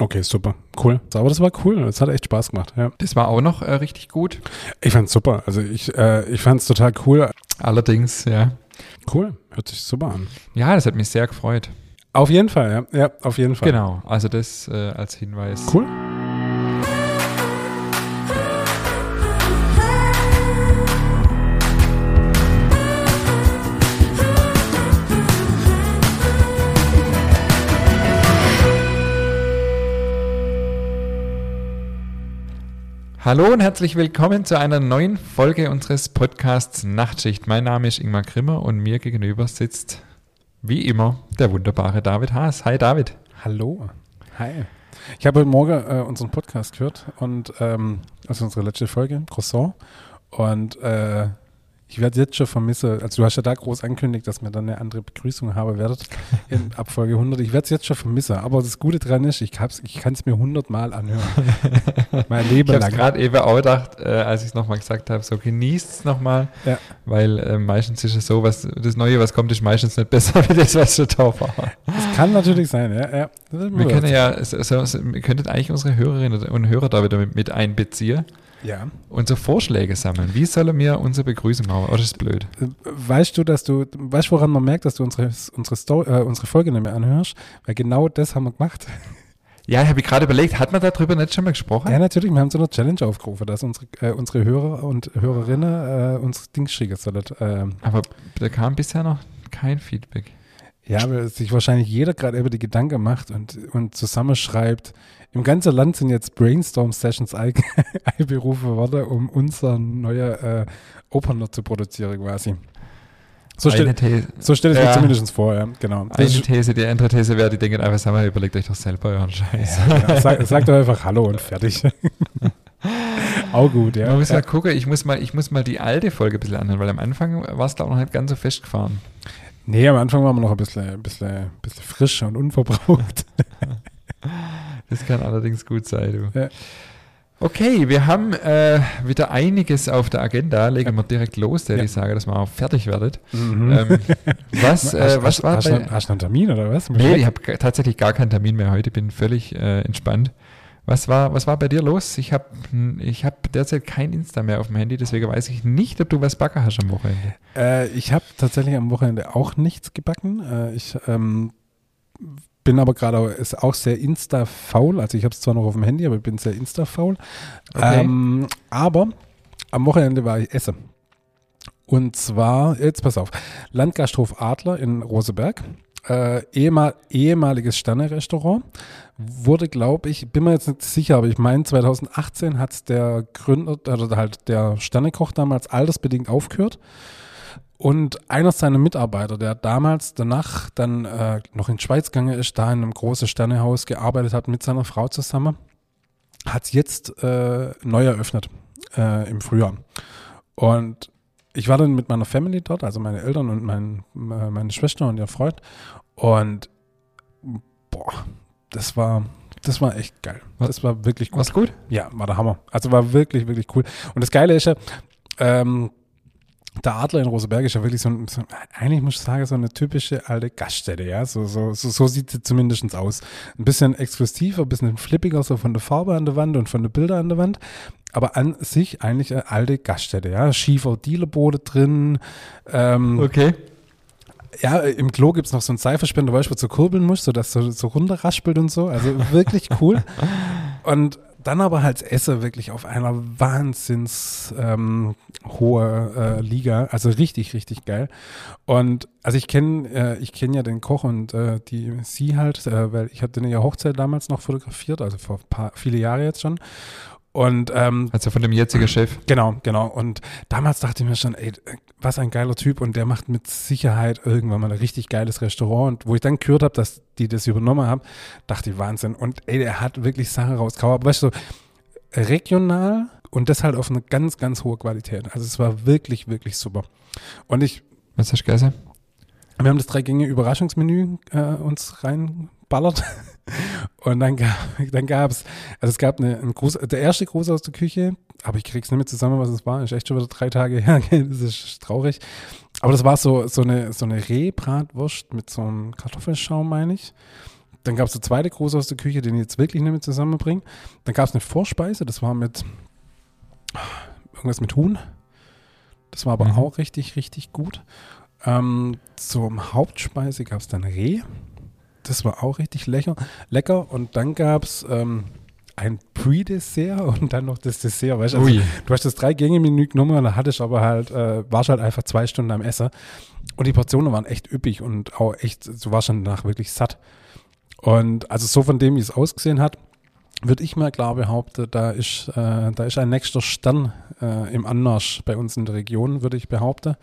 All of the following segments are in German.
Okay, super. Cool. Aber das war cool. Das hat echt Spaß gemacht. Ja. Das war auch noch äh, richtig gut. Ich fand's super. Also ich, äh, ich fand's total cool. Allerdings, ja. Cool. Hört sich super an. Ja, das hat mich sehr gefreut. Auf jeden Fall, ja. Ja, auf jeden Fall. Genau. Also das äh, als Hinweis. Cool. Hallo und herzlich willkommen zu einer neuen Folge unseres Podcasts Nachtschicht. Mein Name ist Ingmar Grimmer und mir gegenüber sitzt wie immer der wunderbare David Haas. Hi David. Hallo. Hi. Ich habe heute Morgen äh, unseren Podcast gehört und ähm, also unsere letzte Folge, Croissant. Und äh, ich werde jetzt schon vermissen, also du hast ja da groß angekündigt, dass wir dann eine andere Begrüßung haben werdet in Abfolge 100. Ich werde es jetzt schon vermissen, aber das Gute dran ist, ich, ich kann es mir 100 Mal anhören. mein Leben ich lang. Ich habe gerade eben auch gedacht, äh, als ich es nochmal gesagt habe, so genießt es nochmal, ja. weil äh, meistens ist es so, was das Neue, was kommt, ist meistens nicht besser als das, was schon da war. Das kann natürlich sein, ja. ja. Wir können ja, so, so, wir könnten eigentlich unsere Hörerinnen und Hörer da wieder mit, mit einbeziehen. Ja. Und so Vorschläge sammeln. Wie sollen wir unsere Begrüßung machen? Oder ist das blöd? Weißt du, dass du, weißt woran man merkt, dass du unsere, unsere, Story, äh, unsere Folge nicht mehr anhörst? Weil genau das haben wir gemacht. Ja, ich habe gerade überlegt, hat man darüber nicht schon mal gesprochen? Ja, natürlich. Wir haben so eine Challenge aufgerufen, dass unsere, äh, unsere Hörer und Hörerinnen äh, uns Dings schicken sollen. Ähm. Aber da kam bisher noch kein Feedback. Ja, weil sich wahrscheinlich jeder gerade über die Gedanken macht und, und zusammenschreibt, im ganzen Land sind jetzt Brainstorm-Sessions einberufen worden, um unser neuer äh, Opener zu produzieren quasi. So, stell, so stelle ich ja. mir zumindest vor, ja, genau. Eine These, die andere These wäre, die denken einfach, sag mal, überlegt euch doch selber euren Scheiß. Ja, genau. sag, sagt doch einfach Hallo und fertig. Auch gut, ja. Man muss ja. mal gucken, ich muss mal, ich muss mal die alte Folge ein bisschen anhören, weil am Anfang war es, glaube ich, noch nicht ganz so festgefahren. Nee, am Anfang waren wir noch ein bisschen, ein bisschen, ein bisschen frisch und unverbraucht. Das kann allerdings gut sein, du. Ja. Okay, wir haben äh, wieder einiges auf der Agenda. Legen wir direkt los, der ja. ich sage, dass wir auch fertig werdet. Mhm. Ähm, was, äh, was war hast, bei, hast du einen Termin oder was? Nee, ich habe tatsächlich gar keinen Termin mehr heute, bin völlig äh, entspannt. Was war, was war bei dir los? Ich habe ich hab derzeit kein Insta mehr auf dem Handy, deswegen weiß ich nicht, ob du was backen hast am Wochenende. Äh, ich habe tatsächlich am Wochenende auch nichts gebacken. Äh, ich ähm, bin aber gerade ist auch sehr Insta-faul. Also ich habe es zwar noch auf dem Handy, aber ich bin sehr Insta-faul. Okay. Ähm, aber am Wochenende war ich essen. Und zwar, jetzt pass auf, Landgasthof Adler in Roseberg. Äh, ehemal, ehemaliges Sterne-Restaurant. Wurde, glaube ich, bin mir jetzt nicht sicher, aber ich meine, 2018 hat der Gründer, oder halt der Sternekoch damals altersbedingt aufgehört. Und einer seiner Mitarbeiter, der damals danach dann äh, noch in Schweiz gegangen ist, da in einem großen Sternehaus gearbeitet hat mit seiner Frau zusammen, hat jetzt äh, neu eröffnet äh, im Frühjahr. Und ich war dann mit meiner Family dort, also meine Eltern und mein, äh, meine Schwester und ihr Freund. Und boah, das war, das war echt geil. Das war wirklich gut. War's gut? Ja, war der Hammer. Also war wirklich, wirklich cool. Und das Geile ist ja, ähm, der Adler in Roseberg ist ja wirklich so, ein, so, eigentlich muss ich sagen, so eine typische alte Gaststätte, ja. So, so, so, so sieht sie zumindest aus. Ein bisschen exklusiver, ein bisschen flippiger, so von der Farbe an der Wand und von den Bildern an der Wand. Aber an sich eigentlich eine alte Gaststätte, ja. Schiefer Dielerboote drin. Ähm, okay. Ja, im Klo gibt es noch so einen Seifenspender, du, wo du kurbeln musst, sodass so, so runterraspelt und so. Also wirklich cool. und dann aber halt Esse wirklich auf einer wahnsinns ähm, hohe äh, Liga, also richtig, richtig geil. Und also ich kenne äh, ich kenne ja den Koch und äh, die sie halt, äh, weil ich hatte in ihrer Hochzeit damals noch fotografiert, also vor paar, viele Jahre jetzt schon. Und ähm, also von dem jetzigen Chef. Genau, genau. Und damals dachte ich mir schon, ey, was ein geiler Typ und der macht mit Sicherheit irgendwann mal ein richtig geiles Restaurant. Und wo ich dann gehört habe, dass die das übernommen haben, dachte ich Wahnsinn. Und ey, der hat wirklich Sachen rausgehauen. Aber weißt du, regional und das halt auf eine ganz, ganz hohe Qualität. Also es war wirklich, wirklich super. Und ich. Was hast du gegessen? Wir haben das drei Gänge Überraschungsmenü äh, uns reinballert. Und dann gab dann gab's, also es gab eine, ein Gruß, der erste Gruß aus der Küche, aber ich krieg's nicht mehr zusammen, was es war. Ist echt schon wieder drei Tage her. das ist traurig. Aber das war so, so eine, so eine Rehbratwurst mit so einem Kartoffelschaum, meine ich. dann gab es eine zweite große aus der Küche, den ich jetzt wirklich nicht mehr zusammenbringe. Dann gab es eine Vorspeise, das war mit irgendwas mit Huhn. Das war aber mhm. auch richtig, richtig gut. Ähm, zum Hauptspeise gab es dann Reh. Das war auch richtig lecker. lecker. Und dann gab es ähm, ein Pre-Dessert und dann noch das Dessert. Weißt? Also, du hast das Drei-Gänge-Menü genommen und dann hattest aber halt, äh, warst halt einfach zwei Stunden am Essen. Und die Portionen waren echt üppig und auch echt, du warst dann danach wirklich satt. Und also so von dem, wie es ausgesehen hat, würde ich mal klar behaupten, da ist, äh, da ist ein nächster Stern äh, im Anmarsch bei uns in der Region, würde ich behaupten.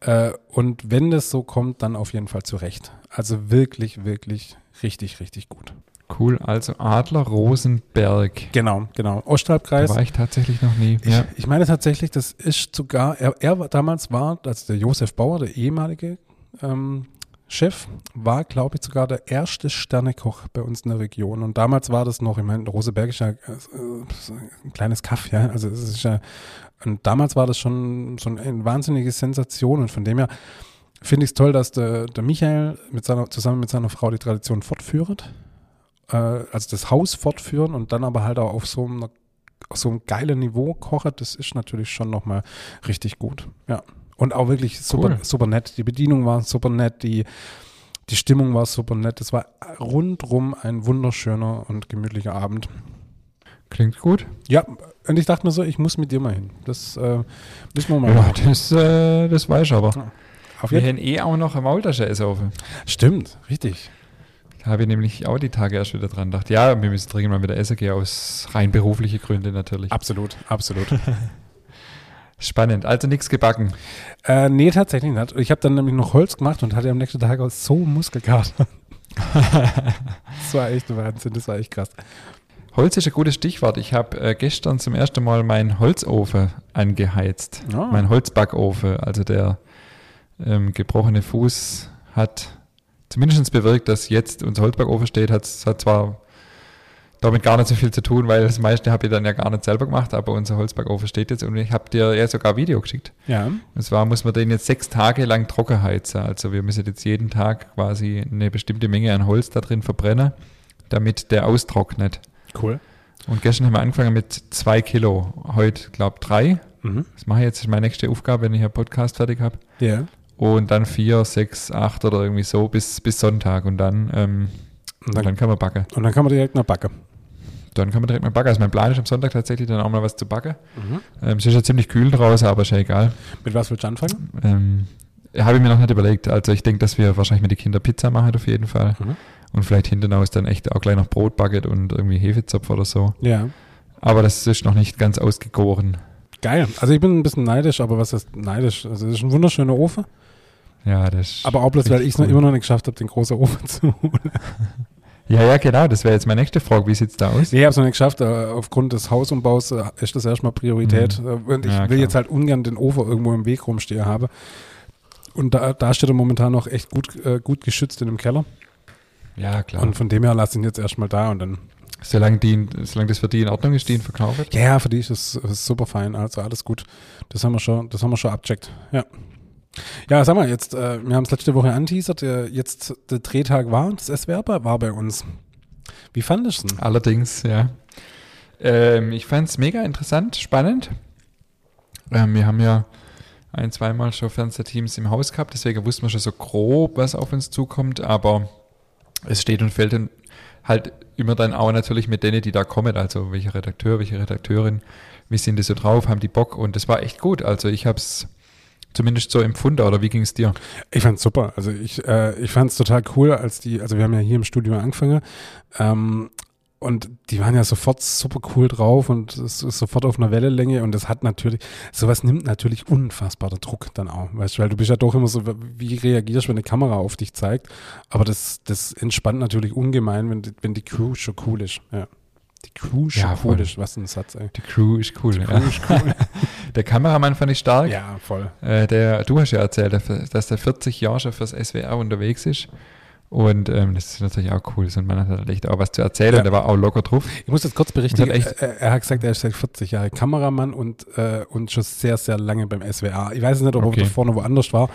Äh, und wenn das so kommt, dann auf jeden Fall zurecht. Also wirklich, wirklich richtig, richtig gut. Cool, also Adler Rosenberg. Genau, genau. Osthalbkreis. Da war ich tatsächlich noch nie. Ich, ja. ich meine tatsächlich, das ist sogar, er, er damals war, also der Josef Bauer, der ehemalige ähm, Chef, war, glaube ich, sogar der erste Sternekoch bei uns in der Region. Und damals war das noch, ich meine, Roseberg ist ja äh, ein kleines Kaff, ja. Also es ist ja, und damals war das schon so eine wahnsinnige Sensation. Und von dem her finde ich es toll, dass der, der Michael mit seiner, zusammen mit seiner Frau die Tradition fortführt äh, also das Haus fortführen und dann aber halt auch auf so einem, auf so einem geilen Niveau kochen, das ist natürlich schon nochmal richtig gut. Ja. Und auch wirklich super, cool. super nett. Die Bedienung war super nett, die, die Stimmung war super nett. Es war rundrum ein wunderschöner und gemütlicher Abend. Klingt gut. Ja, und ich dachte mir so, ich muss mit dir mal hin. Das äh, müssen wir mal ja, machen. Das, äh, das weiß ich aber. Ja. Auf wir haben eh auch noch eine Maultasche essen. Stimmt, richtig habe ich nämlich auch die Tage erst wieder dran gedacht. Ja, wir müssen dringend mal wieder essen gehen, aus rein beruflichen Gründen natürlich. Absolut, absolut. Spannend. Also nichts gebacken. Äh, nee, tatsächlich nicht. Ich habe dann nämlich noch Holz gemacht und hatte am nächsten Tag auch so Muskelkater. das war echt Wahnsinn, das war echt krass. Holz ist ein gutes Stichwort. Ich habe äh, gestern zum ersten Mal meinen Holzofen angeheizt. Oh. Mein Holzbackofen. Also der ähm, gebrochene Fuß hat zumindest bewirkt, dass jetzt unser Holzbackofen steht, hat, hat zwar damit gar nicht so viel zu tun, weil das meiste habe ich dann ja gar nicht selber gemacht, aber unser Holzbackofen steht jetzt und ich habe dir ja sogar ein Video geschickt. Ja. Und zwar muss man den jetzt sechs Tage lang trocken heizen. Also wir müssen jetzt jeden Tag quasi eine bestimmte Menge an Holz da drin verbrennen, damit der austrocknet. Cool. Und gestern haben wir angefangen mit zwei Kilo, heute glaube drei. Mhm. Das mache ich jetzt, das ist meine nächste Aufgabe, wenn ich einen Podcast fertig habe. Ja und dann vier, sechs, acht oder irgendwie so bis, bis Sonntag und dann, ähm, und dann, dann, kann man backen. Und dann kann man direkt noch backen. Dann kann man direkt mal backen. Also mein Plan ist am Sonntag tatsächlich dann auch mal was zu backen. Mhm. Ähm, es ist ja ziemlich kühl draußen, aber ist ja egal. Mit was willst du anfangen? Ähm, Habe ich mir noch nicht überlegt. Also ich denke, dass wir wahrscheinlich mit den Kindern Pizza machen auf jeden Fall. Mhm. Und vielleicht hinten aus dann echt auch gleich noch Brot backen und irgendwie Hefezopf oder so. Ja. Aber das ist noch nicht ganz ausgegoren. Geil. Also ich bin ein bisschen neidisch, aber was ist neidisch? Also es ist ein wunderschöner Ofen. Ja, das Aber auch bloß, weil ich es cool. immer noch nicht geschafft habe, den großen Ofen zu holen. Ja, ja, genau. Das wäre jetzt meine nächste Frage. Wie sieht es da aus? Nee, ich habe es noch nicht geschafft. Äh, aufgrund des Hausumbaus äh, ist das erstmal Priorität. Mhm. Äh, und ich ja, will jetzt halt ungern den Ofen irgendwo im Weg rumstehen haben. Und da, da steht er momentan noch echt gut, gut geschützt in dem Keller. Ja, klar. Und von dem her lasse ich ihn jetzt erstmal da und dann. Solange, die, solange das für die in Ordnung ist, die ihn verkauft? Ja, für die ist es super fein. Also alles gut. Das haben wir schon, das haben wir schon abcheckt. Ja. Ja, sag mal, jetzt, äh, wir haben es letzte Woche anteasert, äh, jetzt der Drehtag war, das S-Werber war bei uns. Wie fandest du es? Allerdings, ja. Ähm, ich fand es mega interessant, spannend. Ähm, wir haben ja ein, zweimal schon Fernsehteams im Haus gehabt, deswegen wussten wir schon so grob, was auf uns zukommt, aber es steht und fällt dann halt immer dann auch natürlich mit denen, die da kommen, also welcher Redakteur, welche Redakteurin, wie sind die so drauf, haben die Bock und das war echt gut. Also ich habe es zumindest so empfunden oder wie ging es dir? Ich fand es super. Also ich, äh, ich fand es total cool, als die, also wir haben ja hier im Studio angefangen ähm, und die waren ja sofort super cool drauf und es ist sofort auf einer Wellenlänge und das hat natürlich, sowas nimmt natürlich unfassbarer Druck dann auch, weißt du, weil du bist ja doch immer so, wie reagierst du, wenn eine Kamera auf dich zeigt, aber das, das entspannt natürlich ungemein, wenn, wenn die Crew schon cool ist, ja. Die Crew ist ja, cool. Ist, was ein Satz, ey. Die Crew ist cool. Die Crew ja. ist cool. der Kameramann fand ich stark. Ja, voll. Äh, der, du hast ja erzählt, dass der 40 Jahre schon fürs SWR unterwegs ist. Und ähm, das ist natürlich auch cool. Und man hat halt echt auch was zu erzählen. Ja. Der war auch locker drauf. Ich muss jetzt kurz berichtigen. Hat er, er, hat gesagt, er ist seit 40 Jahre Kameramann und, äh, und schon sehr, sehr lange beim SWR. Ich weiß nicht, ob okay. er vorne woanders war.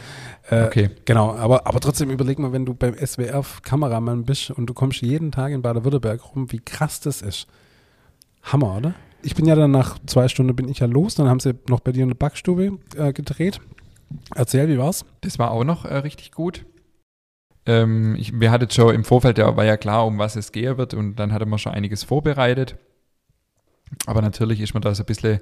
Äh, okay. Genau, aber, aber trotzdem überleg mal, wenn du beim SWR Kameramann bist und du kommst jeden Tag in Baden-Württemberg rum, wie krass das ist. Hammer, oder? Ich bin ja dann nach zwei Stunden bin ich ja los, dann haben sie noch bei dir in der Backstube äh, gedreht. Erzähl, wie war's? Das war auch noch äh, richtig gut. Ähm, ich, wir hatten schon im Vorfeld, ja, war ja klar, um was es gehen wird und dann hatte man schon einiges vorbereitet. Aber natürlich ist man da so ein bisschen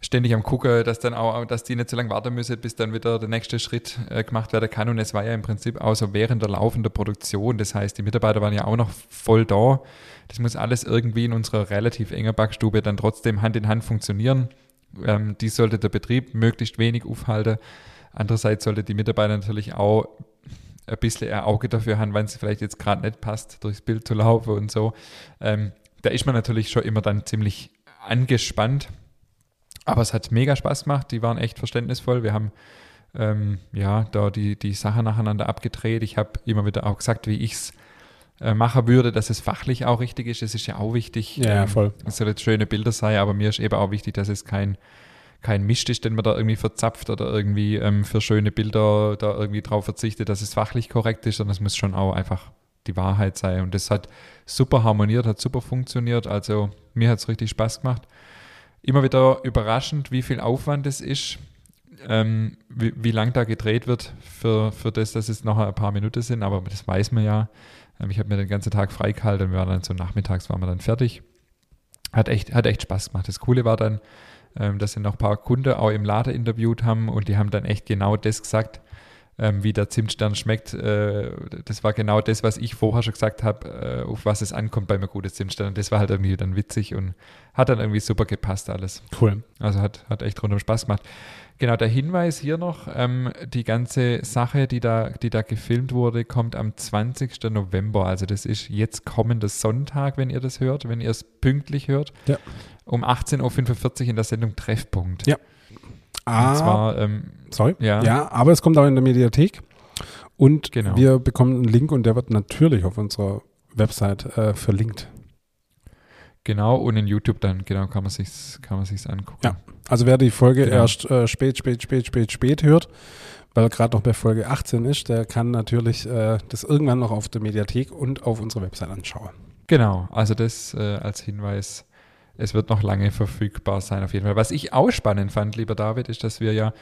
ständig am gucken, dass dann auch, dass die nicht so lange warten müssen, bis dann wieder der nächste Schritt äh, gemacht werden kann. Und es war ja im Prinzip auch so während der laufenden Produktion. Das heißt, die Mitarbeiter waren ja auch noch voll da. Das muss alles irgendwie in unserer relativ engen Backstube dann trotzdem Hand in Hand funktionieren. Ähm, die sollte der Betrieb möglichst wenig aufhalten. Andererseits sollte die Mitarbeiter natürlich auch ein bisschen ein Auge dafür haben, wenn es vielleicht jetzt gerade nicht passt, durchs Bild zu laufen und so. Ähm, da ist man natürlich schon immer dann ziemlich angespannt. Aber es hat mega Spaß gemacht. Die waren echt verständnisvoll. Wir haben ähm, ja da die, die Sachen nacheinander abgedreht. Ich habe immer wieder auch gesagt, wie ich es äh, machen würde, dass es fachlich auch richtig ist. Es ist ja auch wichtig. Ja, ähm, voll. Es soll jetzt schöne Bilder sein, aber mir ist eben auch wichtig, dass es kein kein Mist ist, den man da irgendwie verzapft oder irgendwie ähm, für schöne Bilder da irgendwie drauf verzichtet, dass es fachlich korrekt ist, sondern es muss schon auch einfach die Wahrheit sein. Und das hat super harmoniert, hat super funktioniert. Also mir hat es richtig Spaß gemacht. Immer wieder überraschend, wie viel Aufwand es ist, ähm, wie, wie lang da gedreht wird für, für das, dass es noch ein paar Minuten sind, aber das weiß man ja. Ähm, ich habe mir den ganzen Tag freigehalten und wir waren dann so nachmittags waren wir dann fertig. Hat echt, hat echt Spaß gemacht. Das Coole war dann, dass sie noch ein paar Kunden auch im Laden interviewt haben und die haben dann echt genau das gesagt, ähm, wie der Zimtstern schmeckt. Äh, das war genau das, was ich vorher schon gesagt habe, äh, auf was es ankommt bei einem guten Zimtstern. Und das war halt irgendwie dann witzig und hat dann irgendwie super gepasst alles. Cool. Also hat, hat echt rundum Spaß gemacht. Genau, der Hinweis hier noch, ähm, die ganze Sache, die da, die da gefilmt wurde, kommt am 20. November. Also das ist jetzt kommender Sonntag, wenn ihr das hört, wenn ihr es pünktlich hört. Ja um 18.45 Uhr in der Sendung Treffpunkt. Ja. Ah, Und zwar, ähm, sorry. Ja. ja, aber es kommt auch in der Mediathek. Und genau. wir bekommen einen Link und der wird natürlich auf unserer Website äh, verlinkt. Genau, und in YouTube dann, genau, kann man sich's, kann man sich's angucken. Ja, also wer die Folge genau. erst äh, spät, spät, spät, spät, spät hört, weil er gerade noch bei Folge 18 ist, der kann natürlich äh, das irgendwann noch auf der Mediathek und auf unserer Website anschauen. Genau, also das äh, als Hinweis es wird noch lange verfügbar sein, auf jeden Fall. Was ich auch spannend fand, lieber David, ist, dass wir ja,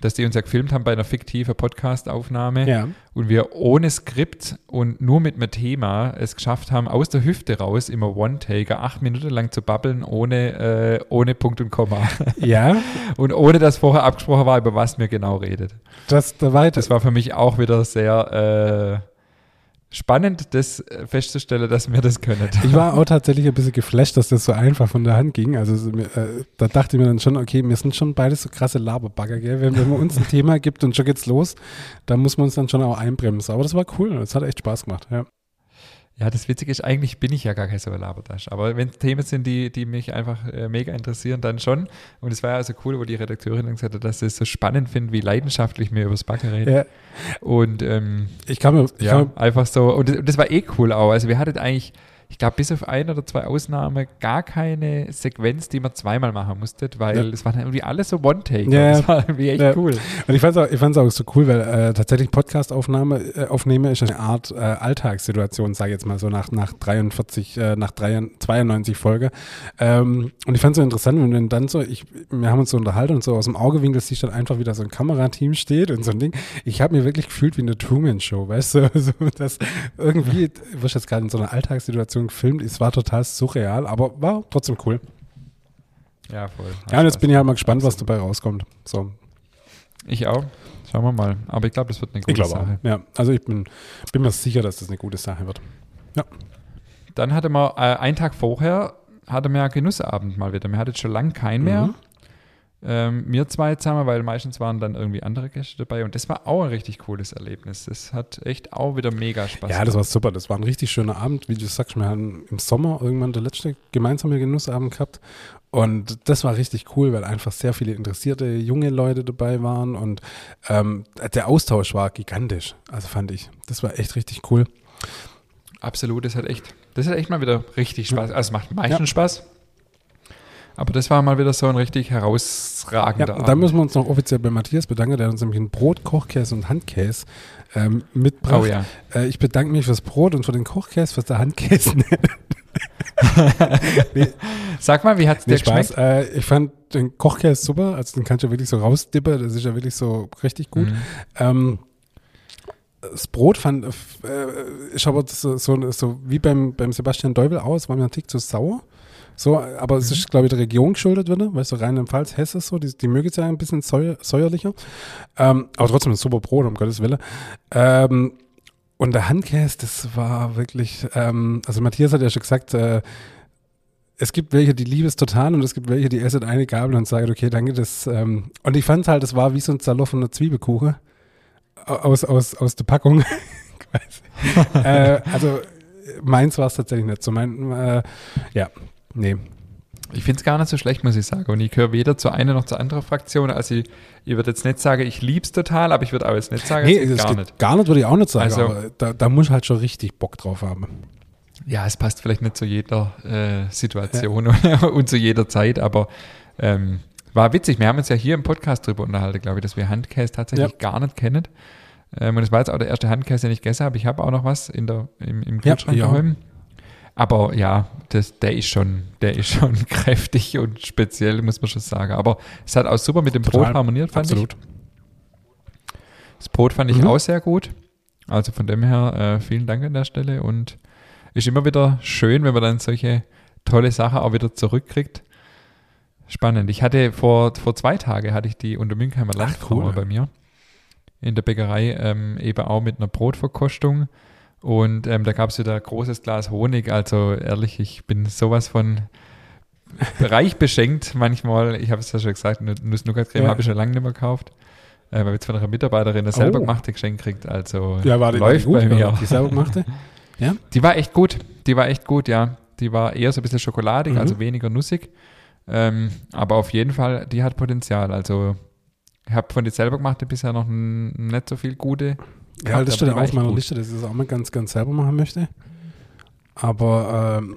dass die uns ja gefilmt haben bei einer fiktiven Podcast-Aufnahme ja. und wir ohne Skript und nur mit einem Thema es geschafft haben, aus der Hüfte raus, immer One-Taker, acht Minuten lang zu babbeln, ohne, äh, ohne Punkt und Komma. Ja. und ohne, dass vorher abgesprochen war, über was mir genau redet. Das, da war, das war für mich auch wieder sehr. Äh, spannend, das äh, festzustellen, dass wir das können. Ich war auch tatsächlich ein bisschen geflasht, dass das so einfach von der Hand ging. Also äh, da dachte ich mir dann schon, okay, wir sind schon beide so krasse Laberbagger, gell? Wenn, wenn man uns ein Thema gibt und schon geht's los, dann muss man uns dann schon auch einbremsen. Aber das war cool, das hat echt Spaß gemacht, ja. Ja, das Witzige ist, eigentlich bin ich ja gar kein so Labertasch. Aber wenn es Themen sind, die, die mich einfach äh, mega interessieren, dann schon. Und es war ja also cool, wo die Redakteurin gesagt hat, dass sie es so spannend finden, wie leidenschaftlich wir über das Backen reden. Ja. Und ähm, ich kann mir, ich ja, kann einfach so, und das, und das war eh cool auch. Also wir hatten eigentlich ich glaube, bis auf ein oder zwei Ausnahmen gar keine Sequenz, die man zweimal machen musste, weil ja. es waren irgendwie alles so One-Take. Ja, das war irgendwie echt ja. cool. Und ich fand es auch, auch so cool, weil äh, tatsächlich Podcast-Aufnahme äh, aufnehme ist eine Art äh, Alltagssituation, sage ich jetzt mal so nach, nach 43, äh, nach 3, 92 Folge. Ähm, und ich fand es so interessant, wenn du dann so, ich, wir haben uns so unterhalten und so aus dem Augewinkel siehst dann einfach wieder so ein Kamerateam steht und so ein Ding. Ich habe mir wirklich gefühlt wie eine Truman-Show, weißt du? so, dass irgendwie, du wirst jetzt gerade in so einer Alltagssituation Situation gefilmt. Es war total surreal, aber war trotzdem cool. Ja, voll. ja, und jetzt bin ich halt mal gespannt, was dabei rauskommt. So. Ich auch. Schauen wir mal. Aber ich glaube, das wird eine gute Sache. Auch. Ja, also ich bin, bin mir sicher, dass das eine gute Sache wird. Ja. Dann hatte man äh, einen Tag vorher hatte man ja Genussabend mal wieder. Wir hatten schon lange keinen mehr. Ähm, wir zwei zusammen, weil meistens waren dann irgendwie andere Gäste dabei und das war auch ein richtig cooles Erlebnis. Das hat echt auch wieder mega Spaß Ja, das war super. Das war ein richtig schöner Abend. Wie du sagst, wir haben im Sommer irgendwann der letzte gemeinsame Genussabend gehabt und das war richtig cool, weil einfach sehr viele interessierte junge Leute dabei waren und ähm, der Austausch war gigantisch. Also fand ich. Das war echt richtig cool. Absolut, das hat echt, das hat echt mal wieder richtig Spaß. Also es macht meistens ja. Spaß. Aber das war mal wieder so ein richtig herausragender ja, Abend. Da müssen wir uns noch offiziell bei Matthias bedanken, der uns nämlich einen Brot, Kochkäse und Handkäse ähm, mitbracht. Oh ja. Äh, ich bedanke mich fürs Brot und für den Kochkäse, fürs der Handkäse. nee. Sag mal, wie hat es nee, dir Spaß. geschmeckt? Äh, ich fand den Kochkäse super, also den kannst du ja wirklich so rausdippen, das ist ja wirklich so richtig gut. Mhm. Ähm, das Brot fand, äh, ist aber so, so, so, wie beim, beim Sebastian Deubel aus, war mir ein Tick zu sauer. So, aber mhm. es ist, glaube ich, der Region geschuldet wieder, weißt du, Rheinland-Pfalz, Hesse so, die, die mögen es ja ein bisschen säuer, säuerlicher. Ähm, aber trotzdem ein super Brot, um Gottes Willen. Ähm, und der Handkäse, das war wirklich, ähm, also Matthias hat ja schon gesagt, äh, es gibt welche, die lieben es total und es gibt welche, die essen eine Gabel und sagen, okay, danke, das, ähm, und ich fand halt, das war wie so ein zerlaufener Zwiebelkuchen aus, aus, aus der Packung. äh, also meins war es tatsächlich nicht so. Mein, äh, ja, nee. Ich finde es gar nicht so schlecht, muss ich sagen. Und ich gehöre weder zur einen noch zur anderen Fraktion. Also ich, ich würde jetzt nicht sagen, ich liebe es total, aber ich würde auch jetzt nicht sagen, nee, gar nicht. Gar nicht würde ich auch nicht sagen, also, aber da, da muss ich halt schon richtig Bock drauf haben. Ja, es passt vielleicht nicht zu jeder äh, Situation ja. und zu jeder Zeit, aber ähm, war witzig. Wir haben uns ja hier im Podcast drüber unterhalten, glaube ich, dass wir Handkäse tatsächlich ja. gar nicht kennen. Ähm, und es war jetzt auch der erste Handkäse, den ich gegessen habe. Ich habe auch noch was in der, im, im Kühlschrank ja, daheim. Aber ja, das, der ist schon, der ist schon kräftig und speziell, muss man schon sagen. Aber es hat auch super mit dem Total, Brot harmoniert, fand absolut. ich. Das Brot fand ich mhm. auch sehr gut. Also von dem her äh, vielen Dank an der Stelle und ist immer wieder schön, wenn man dann solche tolle Sachen auch wieder zurückkriegt. Spannend. Ich hatte vor, vor zwei Tagen hatte ich die unter Münchheimer Landfrau cool. bei mir in der Bäckerei ähm, eben auch mit einer Brotverkostung. Und ähm, da gab es wieder ein großes Glas Honig. Also ehrlich, ich bin sowas von reich beschenkt manchmal. Ich habe es ja schon gesagt, Nuss-Nougat-Creme ja. habe ich schon lange nicht mehr gekauft. Äh, weil jetzt von einer Mitarbeiterin das selber oh. gemachte Geschenk kriegt. Also ja, war die, läuft war die gut, bei mir. Die selber gemachte? Ja? Die war echt gut. Die war echt gut, ja. Die war eher so ein bisschen schokoladig, mhm. also weniger nussig. Ähm, aber auf jeden Fall, die hat Potenzial. Also ich habe von dir selber gemacht bisher noch nicht so viel gute. Ja, das steht auch auf meiner. Liste, dass ich das auch mal ganz, ganz selber machen möchte. Aber ähm,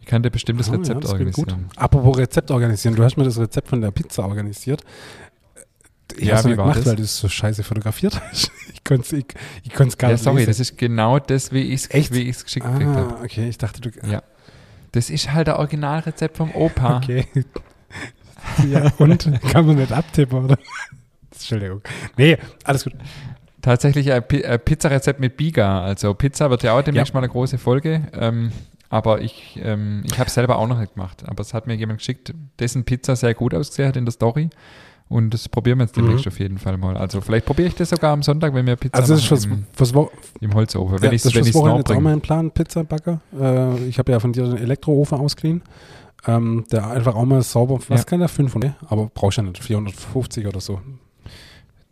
ich kann dir bestimmt das Rezept ja, das organisieren. Apropos Rezept organisieren, du hast mir das Rezept von der Pizza organisiert. Ich ja, habe es gemacht, das? weil du es so scheiße fotografiert hast. Ich konnte es ich, ich gar ja, nicht sorry, lesen. das ist genau das, wie ich es geschickt ah, habe. okay, ich dachte, du... Ja. Das ist halt der Originalrezept vom Opa. Okay. Ja, und kann man nicht abtippen, oder? Entschuldigung. Nee, alles gut. Tatsächlich ein Pizzarezept mit Biga. Also Pizza wird ja auch demnächst ja. mal eine große Folge. Ähm, aber ich, ähm, ich habe es selber auch noch nicht gemacht. Aber es hat mir jemand geschickt, dessen Pizza sehr gut ausgesehen hat in der Story. Und das probieren wir jetzt demnächst mhm. auf jeden Fall mal. Also vielleicht probiere ich das sogar am Sonntag, wenn wir Pizza also das ist fürs, im, fürs im Holzofen. Wenn ja, das ist fürs Wochenende jetzt auch mein Plan, Pizza backe. Äh, ich habe ja von dir den Elektroofen ausgeliehen. Ähm, der einfach auch mal sauber, was ja. kann der? 500? Aber brauchst du ja nicht, 450 oder so.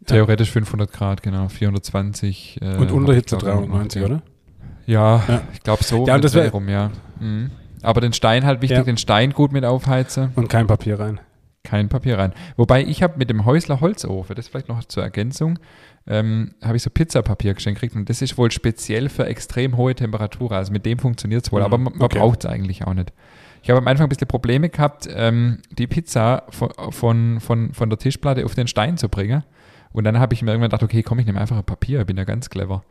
Theoretisch 500 Grad, genau, 420. Äh, und Unterhitze 390, oder? Ja, ja. ich glaube so. Ja, das wäre rum, ja. Mhm. Aber den Stein halt wichtig, ja. den Stein gut mit aufheizen. Und kein Papier rein. Kein Papier rein. Wobei ich habe mit dem Häusler Holzofen, das vielleicht noch zur Ergänzung, ähm, habe ich so Pizzapapier geschenkt gekriegt und das ist wohl speziell für extrem hohe Temperaturen. Also mit dem funktioniert es wohl, mhm. aber man, man okay. braucht es eigentlich auch nicht. Ich habe am Anfang ein bisschen Probleme gehabt, ähm, die Pizza von, von, von, von der Tischplatte auf den Stein zu bringen. Und dann habe ich mir irgendwann gedacht, okay, komm, ich nehme einfach ein Papier, ich bin ja ganz clever.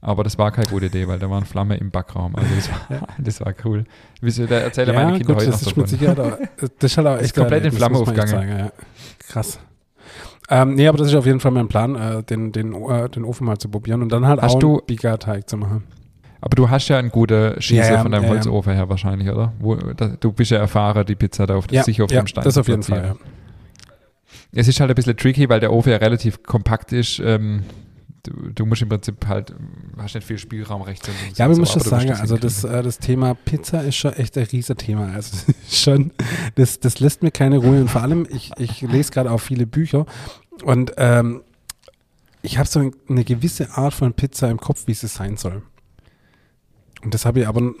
Aber das war keine gute Idee, weil da waren Flamme im Backraum. Also das war, das war cool. Wieso, da erzähle ja, meine Kinder gut, heute das noch davon. Sicher, da, das ist halt auch echt ist komplett in Flamme aufgegangen. Ja. Krass. Ähm, nee, aber das ist auf jeden Fall mein Plan, äh, den, den, äh, den Ofen mal zu probieren und dann halt Hast auch du, einen Bika-Teig zu machen. Aber du hast ja einen guten Schießer ja, von deinem Holzofen her wahrscheinlich, oder? Wo, da, du bist ja erfahrer, die Pizza da auf, ja, sich auf dem Stein das auf jeden Fall, ja. Es ist halt ein bisschen tricky, weil der Ofen ja relativ kompakt ist. Ähm, du, du, musst im Prinzip halt, hast nicht viel Spielraum rechts und links. Ja, aber ich muss schon sagen, also das, äh, das Thema Pizza ist schon echt ein riesiges Thema. Also schon, das, das lässt mir keine Ruhe. Und vor allem, ich, ich lese gerade auch viele Bücher und ähm, ich habe so eine gewisse Art von Pizza im Kopf, wie sie sein soll. Und das habe ich aber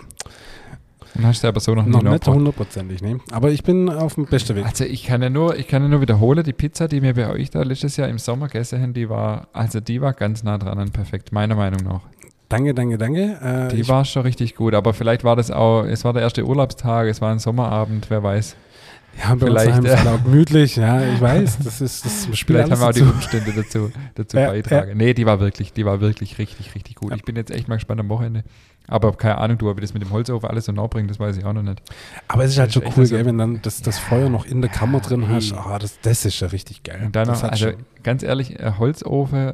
dann hast du aber so noch, noch nicht hundertprozentig, ne? Aber ich bin auf dem besten Weg. Also ich kann ja nur, ich kann ja nur wiederholen, die Pizza, die wir bei euch da letztes Jahr im Sommer gegessen haben, die war, also die war ganz nah dran an perfekt, meiner Meinung nach. Danke, danke, danke. Äh, die war schon richtig gut, aber vielleicht war das auch, es war der erste Urlaubstag, es war ein Sommerabend, wer weiß. Ja, bei vielleicht uns äh, gemütlich, ja, ich weiß, das ist das Spiel Vielleicht haben wir auch die Umstände dazu, dazu ja, beitragen. Ja. Nee, die war wirklich, die war wirklich richtig, richtig gut. Ja. Ich bin jetzt echt mal gespannt am Wochenende. Aber keine Ahnung, du, ob ich das mit dem Holzofen alles so nah bringt, das weiß ich auch noch nicht. Aber es ist halt schon cool, so, wenn dann das, das Feuer noch in der Kammer drin hast. Ah, das, das ist ja richtig geil. Und dann noch, also schon. ganz ehrlich, Holzofen,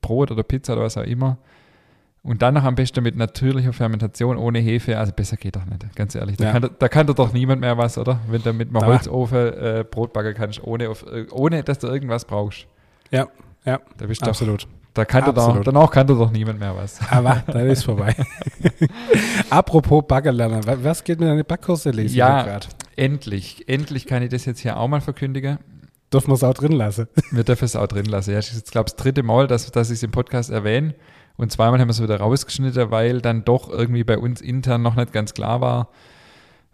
Brot oder Pizza oder was auch immer. Und dann noch am besten mit natürlicher Fermentation ohne Hefe. Also besser geht doch nicht, ganz ehrlich. Da, ja. kann, da kann doch niemand mehr was, oder? Wenn du mit einem Holzofen äh, Brot backen kannst, ohne, auf, äh, ohne dass du irgendwas brauchst. Ja, ja, da bist absolut. Doch, da kannte doch, danach kannte doch niemand mehr was. Aber dann ist vorbei. Apropos Baggerlerner, was geht mit deiner Backkurse lesen? Ja, endlich. Endlich kann ich das jetzt hier auch mal verkündigen. Dürfen wir es auch drin lassen? Wir dürfen es auch drin lassen. Ja, das ist jetzt, glaube ich, das dritte Mal, dass, dass ich es im Podcast erwähne. Und zweimal haben wir es wieder rausgeschnitten, weil dann doch irgendwie bei uns intern noch nicht ganz klar war,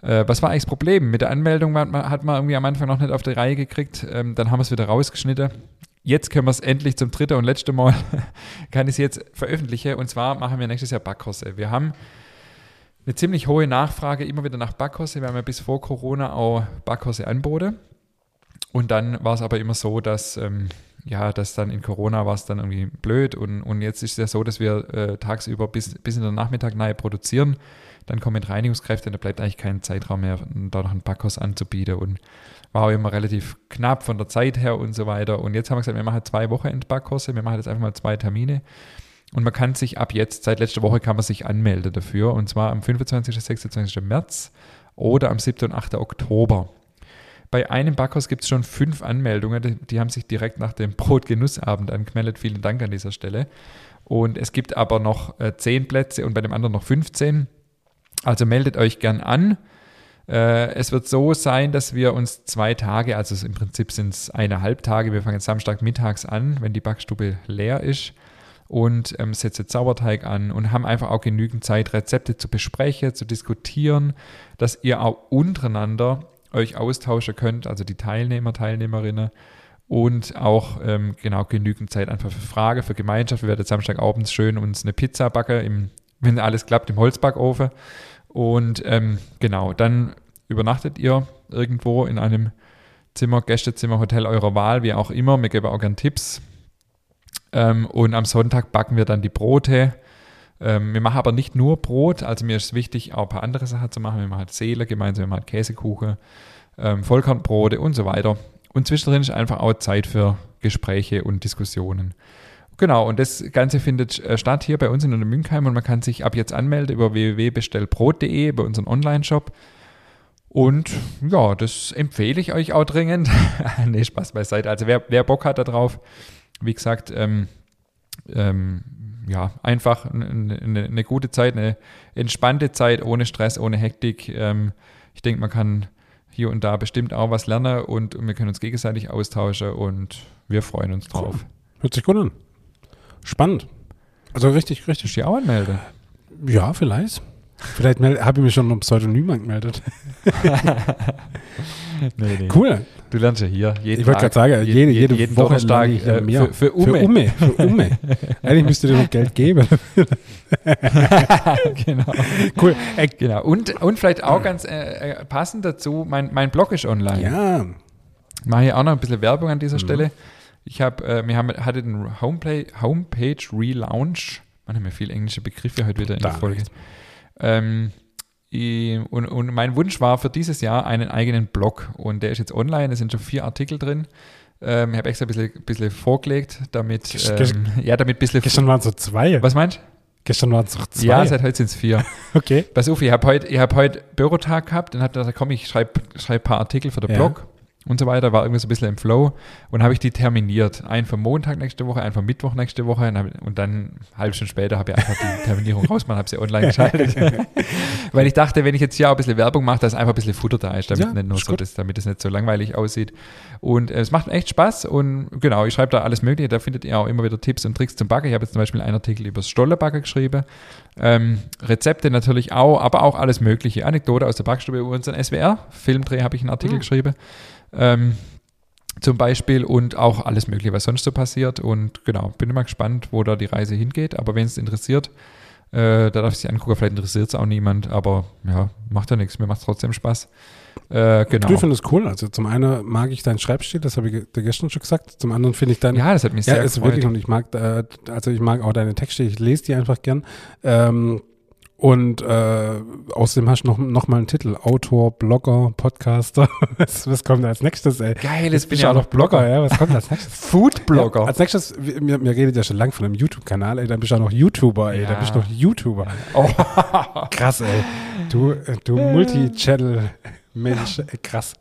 äh, was war eigentlich das Problem? Mit der Anmeldung hat man, hat man irgendwie am Anfang noch nicht auf die Reihe gekriegt. Ähm, dann haben wir es wieder rausgeschnitten jetzt können wir es endlich zum dritten und letzten Mal, kann ich es jetzt veröffentlichen. Und zwar machen wir nächstes Jahr Backkurse. Wir haben eine ziemlich hohe Nachfrage immer wieder nach Backkurse. Wir haben ja bis vor Corona auch Backkurse anboten. Und dann war es aber immer so, dass, ähm, ja, dass dann in Corona war es dann irgendwie blöd. Und, und jetzt ist es ja so, dass wir äh, tagsüber bis, bis in den Nachmittag nahe produzieren. Dann kommen Reinigungskräfte und da bleibt eigentlich kein Zeitraum mehr, da noch ein Backkurs anzubieten. Und war auch immer relativ knapp von der Zeit her und so weiter. Und jetzt haben wir gesagt, wir machen zwei Wochenendbackkurse, wir machen jetzt einfach mal zwei Termine. Und man kann sich ab jetzt, seit letzter Woche kann man sich anmelden dafür. Und zwar am 25. und 26. März oder am 7. und 8. Oktober. Bei einem Backkurs gibt es schon fünf Anmeldungen, die, die, haben sich direkt nach dem Brotgenussabend angemeldet. Vielen Dank an dieser Stelle. Und es gibt aber noch äh, zehn Plätze und bei dem anderen noch 15. Also meldet euch gern an. Äh, es wird so sein, dass wir uns zwei Tage, also im Prinzip sind es eineinhalb Tage, wir fangen Samstag mittags an, wenn die Backstube leer ist und ähm, setzen Zauberteig an und haben einfach auch genügend Zeit, Rezepte zu besprechen, zu diskutieren, dass ihr auch untereinander euch austauschen könnt, also die Teilnehmer, Teilnehmerinnen und auch ähm, genau genügend Zeit einfach für Frage, für Gemeinschaft. Wir werden Samstagabends schön uns eine Pizza backen, im, wenn alles klappt, im Holzbackofen und ähm, genau, dann übernachtet ihr irgendwo in einem Zimmer, Gästezimmer, Hotel eurer Wahl, wie auch immer. Wir geben auch gerne Tipps. Ähm, und am Sonntag backen wir dann die Brote. Ähm, wir machen aber nicht nur Brot, also mir ist wichtig, auch ein paar andere Sachen zu machen. Wir machen halt Seele gemeinsam, wir machen halt Käsekuchen, ähm, Vollkornbrote und so weiter. Und zwischendrin ist einfach auch Zeit für Gespräche und Diskussionen. Genau, und das Ganze findet äh, statt hier bei uns in der Münkheim und man kann sich ab jetzt anmelden über www.bestellbrot.de bei unserem Online-Shop. Und ja, das empfehle ich euch auch dringend. nee, Spaß beiseite. Also wer, wer Bock hat darauf, wie gesagt, ähm, ähm, ja, einfach eine, eine, eine, gute Zeit, eine entspannte Zeit, ohne Stress, ohne Hektik. Ähm, ich denke, man kann hier und da bestimmt auch was lernen und, und wir können uns gegenseitig austauschen und wir freuen uns drauf. Cool. Hört sich gut an. Spannend. Also richtig, richtig. Ist die auch anmelde? Ja, vielleicht. Vielleicht habe ich mich schon um Pseudonym angemeldet. nee, nee. Cool. Du lernst ja hier jeden Ich wollte gerade sagen, jede, jede, jeden Woche Donnerstag äh, mehr. Für, für, Ume. Für Ume. Für Ume. Eigentlich müsst ihr dir noch Geld geben. genau. Cool. Äh, genau. Und, und vielleicht auch ganz äh, äh, passend dazu, mein, mein Blog ist online. Ja. Ich mache hier auch noch ein bisschen Werbung an dieser mhm. Stelle. Ich habe, äh, wir haben, hatte den Homepage, Homepage Relaunch. Man hat mir viele englische Begriffe heute wieder in der Folge. Ähm, und, und, mein Wunsch war für dieses Jahr einen eigenen Blog. Und der ist jetzt online. Es sind schon vier Artikel drin. Ähm, ich habe extra ein bisschen, bisschen vorgelegt, damit, ähm, ja, damit ein bisschen. Gestern waren es so zwei. Was meinst du? Gestern waren es noch zwei. Ja, seit heute sind es vier. okay. Pass auf, ich habe heute hab heut Bürotag gehabt und habe gesagt, komm, ich schreibe schreib ein paar Artikel für den ja. Blog und so weiter, war irgendwie so ein bisschen im Flow und habe ich die terminiert. Einen für Montag nächste Woche, einen für Mittwoch nächste Woche und dann eine halbe Stunde später habe ich einfach die Terminierung rausgemacht, habe sie online geschaltet. Weil ich dachte, wenn ich jetzt hier auch ein bisschen Werbung mache, dass einfach ein bisschen Futter da ist, damit, ja, nicht nur so das, damit es nicht so langweilig aussieht. Und äh, es macht echt Spaß und genau, ich schreibe da alles Mögliche, da findet ihr auch immer wieder Tipps und Tricks zum Backen. Ich habe jetzt zum Beispiel einen Artikel über das Stollebacken geschrieben, ähm, Rezepte natürlich auch, aber auch alles Mögliche. Anekdote aus der Backstube über unseren SWR-Filmdreh habe ich einen Artikel mhm. geschrieben. Ähm, zum Beispiel und auch alles Mögliche, was sonst so passiert. Und genau, bin immer gespannt, wo da die Reise hingeht. Aber wenn es interessiert, äh, da darf ich sich angucken. Vielleicht interessiert es auch niemand, aber ja, macht ja nichts. Mir macht es trotzdem Spaß. Äh, genau. Ich finde es cool. Also zum einen mag ich deinen Schreibstil, das habe ich dir gestern schon gesagt. Zum anderen finde ich dein ja, das hat mich ja, sehr ist wirklich und ich mag, äh, also ich mag auch deine Texte. Ich lese die einfach gern. Ähm, und äh, außerdem hast du noch, noch mal einen Titel. Autor, Blogger, Podcaster. was, was kommt als nächstes, ey? Geil, jetzt bin ich auch noch Blogger, Blogger, ja. Was kommt als nächstes? Food-Blogger. Ja, als nächstes, mir, mir redet ja schon lang von einem YouTube-Kanal, ey. Dann bist du auch noch YouTuber, ey. Ja. Dann bist du noch YouTuber. Oh. krass, ey. Du, du Multi-Channel-Mensch, krass.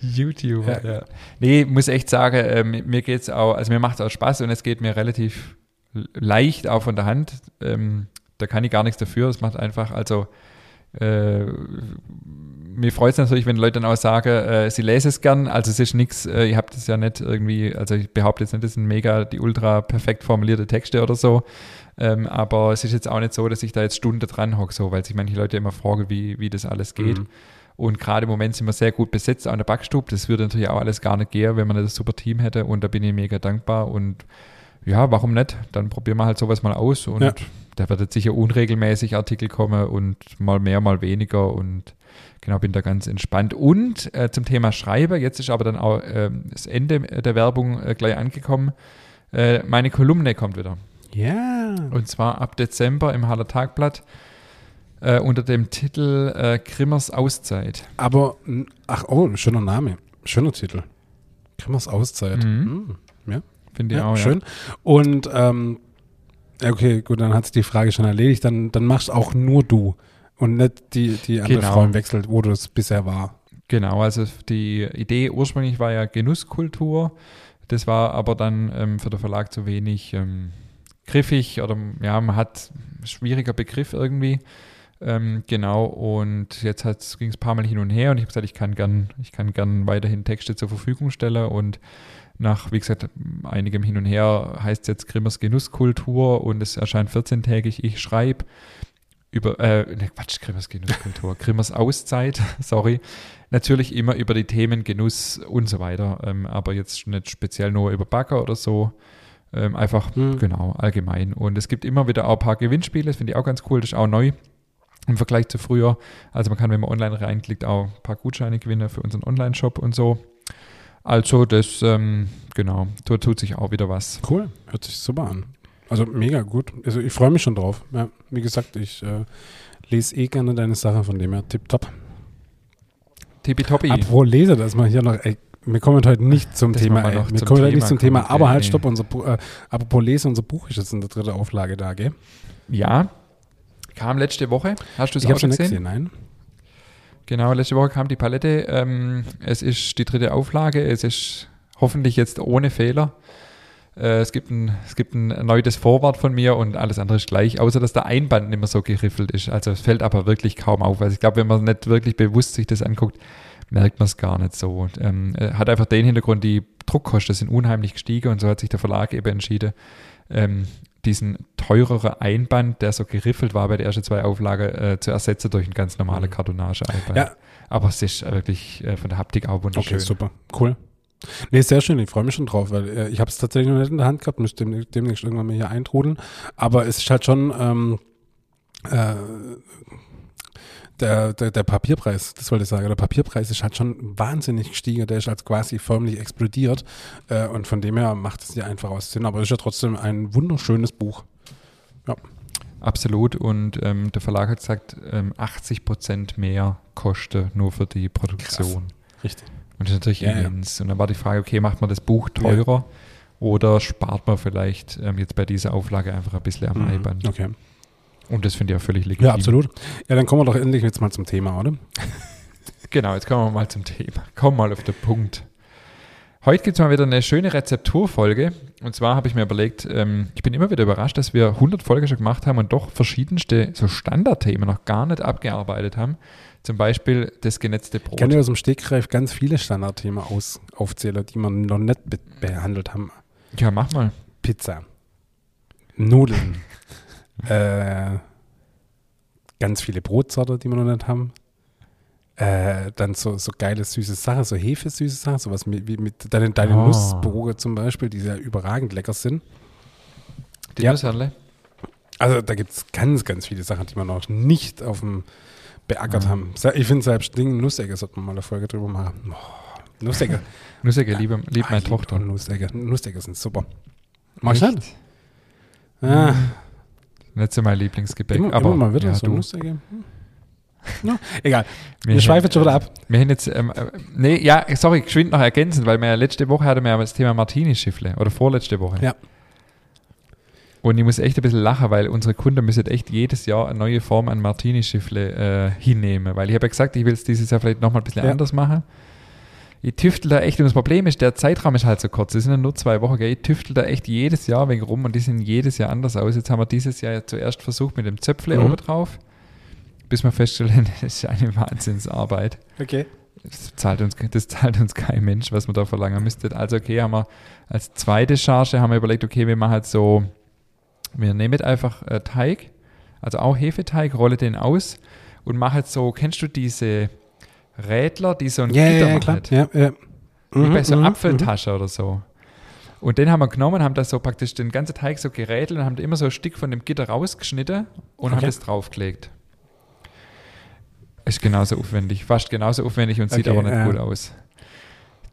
YouTuber, ja. ja. Nee, muss echt sagen, äh, mir geht's auch, also mir macht es auch Spaß und es geht mir relativ leicht auch von der Hand. Ähm, da kann ich gar nichts dafür. Es macht einfach, also äh, mir freut es natürlich, wenn Leute dann auch sagen, äh, sie lesen es gern. Also es ist nichts, äh, ihr habt es ja nicht irgendwie, also ich behaupte jetzt nicht, das sind mega die ultra perfekt formulierte Texte oder so. Ähm, aber es ist jetzt auch nicht so, dass ich da jetzt Stunden dran hocke, so, weil sich manche Leute immer fragen, wie, wie das alles geht. Mhm. Und gerade im Moment sind wir sehr gut besetzt an der Backstube. Das würde natürlich auch alles gar nicht gehen, wenn man das super Team hätte. Und da bin ich mega dankbar. Und ja, warum nicht? Dann probieren wir halt sowas mal aus und ja da wird jetzt sicher unregelmäßig Artikel kommen und mal mehr, mal weniger und genau, bin da ganz entspannt. Und äh, zum Thema Schreiber, jetzt ist aber dann auch äh, das Ende der Werbung äh, gleich angekommen. Äh, meine Kolumne kommt wieder. Ja. Und zwar ab Dezember im Haller Tagblatt äh, unter dem Titel äh, Krimmers Auszeit. Aber, ach oh, schöner Name, schöner Titel. Krimmers Auszeit. Mhm. Mhm. Finde ich ja, auch, schön. Ja. Und ähm, Okay, gut, dann hat sich die Frage schon erledigt. Dann, dann machst auch nur du und nicht die, die andere genau. Frau im Wechsel, wo das bisher war. Genau, also die Idee ursprünglich war ja Genusskultur. Das war aber dann ähm, für den Verlag zu wenig ähm, griffig oder ja, man hat schwieriger Begriff irgendwie. Ähm, genau, und jetzt ging es ein paar Mal hin und her und ich habe gesagt, ich kann gern, ich kann gern weiterhin Texte zur Verfügung stellen und nach, wie gesagt, einigem Hin und Her heißt es jetzt Grimmers Genusskultur und es erscheint 14-tägig. Ich schreibe über, äh, ne, Quatsch, Grimmers Genusskultur, Grimmers Auszeit, sorry. Natürlich immer über die Themen Genuss und so weiter, ähm, aber jetzt nicht speziell nur über Backer oder so. Ähm, einfach, mhm. genau, allgemein. Und es gibt immer wieder auch ein paar Gewinnspiele, das finde ich auch ganz cool, das ist auch neu im Vergleich zu früher. Also man kann, wenn man online reinklickt, auch ein paar Gutscheine gewinnen für unseren Online-Shop und so. Also das, ähm, genau, da tut sich auch wieder was. Cool, hört sich super an. Also mega gut. Also ich freue mich schon drauf. Ja, wie gesagt, ich äh, lese eh gerne deine Sache, von dem her tipptopp. Tippitoppi. Apropos Lese, dass man hier noch, ey, wir kommen heute nicht zum das Thema, ey. Wir kommen heute nicht zum Thema, kommt, aber halt, stopp, unser, äh, apropos Lese, unser Buch ist jetzt in der dritten Auflage da, gell? Ja, kam letzte Woche. Hast du es auch schon gesehen? gesehen? Nein. Genau, letzte Woche kam die Palette. Ähm, es ist die dritte Auflage. Es ist hoffentlich jetzt ohne Fehler. Äh, es, gibt ein, es gibt ein erneutes Vorwort von mir und alles andere ist gleich, außer dass der Einband nicht mehr so geriffelt ist. Also es fällt aber wirklich kaum auf. Also ich glaube, wenn man nicht wirklich bewusst sich das anguckt, merkt man es gar nicht so. Ähm, hat einfach den Hintergrund, die Druckkosten sind unheimlich gestiegen und so hat sich der Verlag eben entschieden, ähm, diesen teureren Einband, der so geriffelt war bei der ersten zwei Auflagen, äh, zu ersetzen durch ein ganz normales mhm. Kartonage-Einband. Ja. Aber es ist wirklich äh, von der Haptik auch wunderschön. Okay, super. Cool. Nee, sehr schön. Ich freue mich schon drauf, weil äh, ich habe es tatsächlich noch nicht in der Hand gehabt, müsste demnächst irgendwann mal hier eintrudeln. Aber es ist halt schon ähm, äh, der, der, der Papierpreis, das wollte ich sagen, der Papierpreis ist halt schon wahnsinnig gestiegen, der ist als quasi förmlich explodiert äh, und von dem her macht es dir einfach aus Sinn, aber es ist ja trotzdem ein wunderschönes Buch. Ja. Absolut und ähm, der Verlag hat gesagt, ähm, 80 Prozent mehr Kosten nur für die Produktion. Krass. Richtig. Und das ist natürlich ja, immens. Ja. Und dann war die Frage, okay, macht man das Buch teurer ja. oder spart man vielleicht ähm, jetzt bei dieser Auflage einfach ein bisschen am mhm. Einband? Okay. Und das finde ich auch völlig legitim. Ja, absolut. Ja, dann kommen wir doch endlich jetzt mal zum Thema, oder? genau, jetzt kommen wir mal zum Thema. Komm mal auf den Punkt. Heute gibt es mal wieder eine schöne Rezepturfolge. Und zwar habe ich mir überlegt, ähm, ich bin immer wieder überrascht, dass wir 100 Folgen schon gemacht haben und doch verschiedenste so Standardthemen noch gar nicht abgearbeitet haben. Zum Beispiel das genetzte Brot. Ich kann dir aus dem Stegreif ganz viele Standardthemen aus, aufzählen, die wir noch nicht be behandelt haben. Ja, mach mal. Pizza. Nudeln. Äh, ganz viele Brotsorten, die wir noch nicht haben. Äh, dann so, so geile süße Sachen, so Hefesüße Sachen, sowas wie, wie mit deinen, deinen Oh. Nussbrote zum Beispiel, die sehr überragend lecker sind. Die Ja. Nusserle? Also da gibt es ganz, ganz viele Sachen, die wir noch nicht auf dem beackert Mhm. haben. Ich finde selbst Ding Nussecke sollten wir mal eine Folge drüber machen. Oh, Nussecke. Nusserle, liebe, liebt Ah, meine liebe Tochter. Nussecke. Nussecke sind super. Mach ich Echt? nicht? Ah, Nicht so mein Lieblingsgebäck. immer, aber immer mal wieder ja, so du. Nussecke. Hm. Ja, egal. Wir, Wir schweifen jetzt schon wieder ab. Wir haben jetzt, ähm, äh, nee, ja, sorry, geschwind noch ergänzend, weil wir ja letzte Woche hatten wir ja das Thema Martini-Schiffle oder vorletzte Woche. Ja. Und ich muss echt ein bisschen lachen, weil unsere Kunden müssen echt jedes Jahr eine neue Form an Martini-Schiffle äh, hinnehmen. Weil ich habe ja gesagt, ich will es dieses Jahr vielleicht nochmal ein bisschen Ja. anders machen. Ich tüftel da echt und das Problem ist, der Zeitraum ist halt so kurz. Es sind ja nur zwei Wochen, gell? Ich tüftel da echt jedes Jahr wegen rum und die sehen jedes Jahr anders aus. Jetzt haben wir dieses Jahr ja zuerst versucht mit dem Zöpfle Mhm. oben drauf, bis wir feststellen, das ist eine Wahnsinnsarbeit. Okay. Das zahlt, uns, das zahlt uns kein Mensch, was man da verlangen müsste. Also okay, haben wir als zweite Charge haben wir überlegt, okay, wir machen halt so, wir nehmen einfach äh, Teig, also auch Hefeteig, rolle den aus und machen jetzt so, kennst du diese Rädler, die so ein Ja, Gitter ja, machen? Ja, ja. Wie Mhm, bei so mhm, Apfeltasche oder so. Und den haben wir genommen, haben das so praktisch den ganzen Teig so gerädelt und haben immer so ein Stück von dem Gitter rausgeschnitten und haben Okay. das draufgelegt. Ist genauso aufwendig, fast genauso aufwendig und sieht Okay, aber nicht ja. gut aus.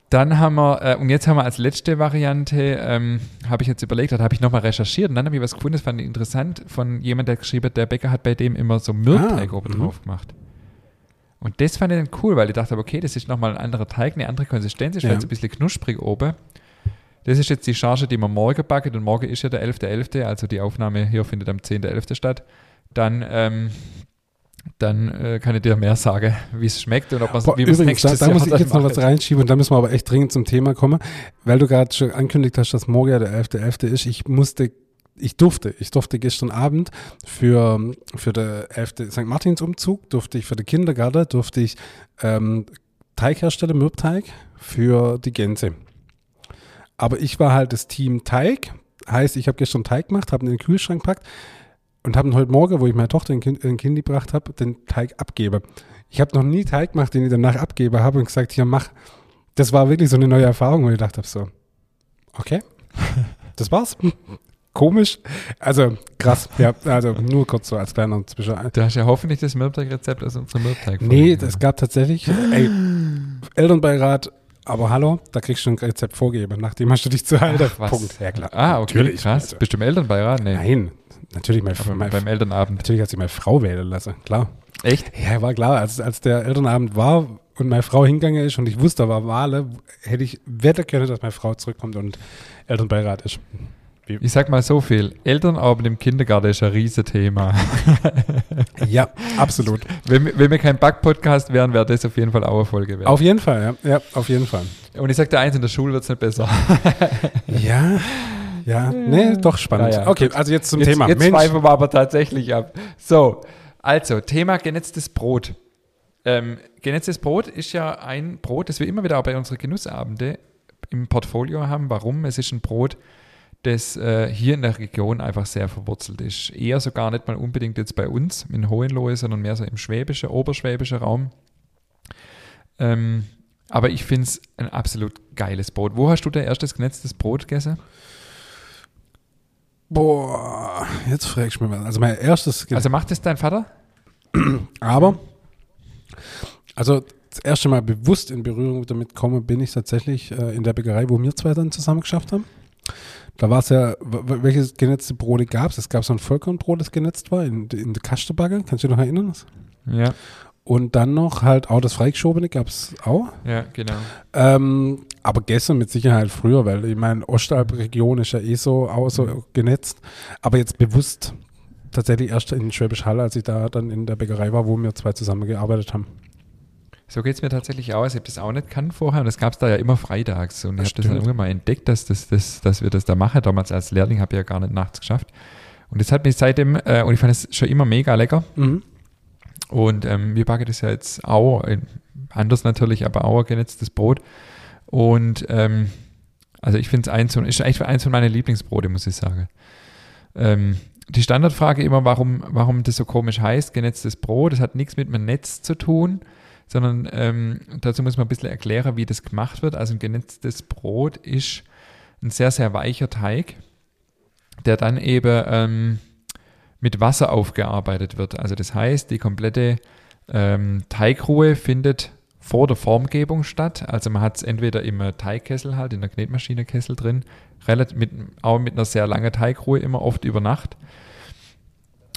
Dann haben wir, äh, und jetzt haben wir als letzte Variante, ähm, habe ich jetzt überlegt, da habe ich nochmal recherchiert und dann habe ich was gefunden, das fand ich interessant, von jemand, der geschrieben hat, der Bäcker hat bei dem immer so Mürbeteig Ah, oben mhm. drauf gemacht. Und das fand ich dann cool, weil ich dachte, okay, das ist nochmal ein anderer Teig, eine andere Konsistenz, ist Ja. vielleicht so ein bisschen knusprig oben. Das ist jetzt die Charge, die wir morgen backen und morgen ist ja der 11.11., also die Aufnahme hier findet am 10.11. statt. Dann, ähm, dann äh, kann ich dir mehr sagen, wie es schmeckt und ob wie wir's übrigens, da, da muss ich jetzt noch was reinschieben und da müssen wir aber echt dringend zum Thema kommen, weil du gerade schon ankündigt hast, dass morgen ja der 11.11. ist. Ich musste, ich durfte, ich durfte gestern Abend für, für den 11. St. Martins Umzug, durfte ich für den Kindergarten, durfte ich ähm, Teig herstellen, Mürbteig für die Gänse. Aber ich war halt das Team Teig, heißt, ich habe gestern Teig gemacht, habe ihn in den Kühlschrank gepackt und habe ihn heute Morgen, wo ich meine Tochter in Kind, Kind gebracht habe, den Teig abgebe. Ich habe noch nie Teig gemacht, den ich danach abgebe habe und gesagt, hier mach. Das war wirklich so eine neue Erfahrung, wo ich dachte, so, okay, das war's. Komisch. Also krass, ja, also nur kurz so als kleiner Zwischen. Du hast ja hoffentlich das Mürbteig-Rezept aus unserem mürbteig Nee, das gab tatsächlich, ey, Elternbeirat, aber hallo, da kriegst du ein Rezept vorgegeben, nachdem hast du dich zu halten. Ach, was? Punkt, ja klar. Ah, okay, Natürlich, krass. also. Bist du im Elternbeirat? Nee. Nein, natürlich, mein, mein, beim Elternabend. natürlich hat sich meine Frau wählen lassen, klar. Echt? Ja, war klar, als, als der Elternabend war und meine Frau hingegangen ist und ich wusste, da war Wale, hätte ich wetten können, dass meine Frau zurückkommt und Elternbeirat ist. Ich sag mal so viel. Elternabend im Kindergarten ist ein Riesenthema. Ja, absolut. wenn, wir- wenn wir kein Back-Podcast wären, wäre das auf jeden Fall auch eine Folge wert. Auf jeden Fall, ja, ja auf jeden Fall. Und ich sag dir eins, in der Schule wird es nicht besser. Ja, ja, nee, doch spannend. Ja, okay, also jetzt zum jetzt, Thema. Jetzt Mensch, schweifen wir aber tatsächlich ab. So, also, Thema genetztes Brot. Ähm, genetztes Brot ist ja ein Brot, das wir immer wieder auch bei unseren Genussabende im Portfolio haben. Warum? Es ist ein Brot, das äh, hier in der Region einfach sehr verwurzelt ist. Eher sogar nicht mal unbedingt jetzt bei uns in Hohenlohe, sondern mehr so im schwäbischen, oberschwäbischen Raum. Ähm, aber ich finde es ein absolut geiles Brot. Wo hast du dein erstes genetztes Brot gegessen? boah, jetzt fragst du mich was. Also mein erstes, Also macht es dein Vater? aber, also das erste Mal bewusst in Berührung damit komme, bin ich tatsächlich äh, in der Bäckerei, wo wir zwei dann zusammen geschafft haben. Da war es ja, welches genetzte Brote gab es? Es gab so ein Vollkornbrot, das genetzt war, in, in der Kastebagger. Kannst du dich noch erinnern? Ja, Und dann noch halt auch das Freigeschobene gab es auch. ja, genau. Ähm, aber gestern mit Sicherheit früher, weil ich meine, Ostalb-Region ist ja eh so auch so genetzt. Aber jetzt bewusst tatsächlich erst in Schwäbisch Hall, als ich da dann in der Bäckerei war, wo wir zwei zusammengearbeitet haben. So geht es mir tatsächlich aus. Ich habe das auch nicht kannt vorher und das gab es da ja immer freitags. Und das ich habe das dann irgendwann mal entdeckt, dass, das, das, dass wir das da machen. Damals als Lehrling habe ich ja gar nicht nachts geschafft. Und das hat mich seitdem, äh, und ich fand es schon immer mega lecker. Mhm. Und ähm, wir backen das ja jetzt auch, anders natürlich, aber auch genetztes Brot. Und ähm, also ich finde es eins, ist echt eins von meinen Lieblingsbrote, muss ich sagen. Ähm, die Standardfrage immer, warum, warum das so komisch heißt, genetztes Brot, das hat nichts mit einem Netz zu tun, sondern ähm, dazu muss man ein bisschen erklären, wie das gemacht wird. Also ein genetztes Brot ist ein sehr, sehr weicher Teig der dann eben ähm, mit Wasser aufgearbeitet wird. Also das heißt, die komplette ähm, Teigruhe findet vor der Formgebung statt. Also man hat es entweder im Teigkessel halt, in der Knetmaschinekessel drin, relativ mit, auch mit einer sehr langen Teigruhe, immer oft über Nacht.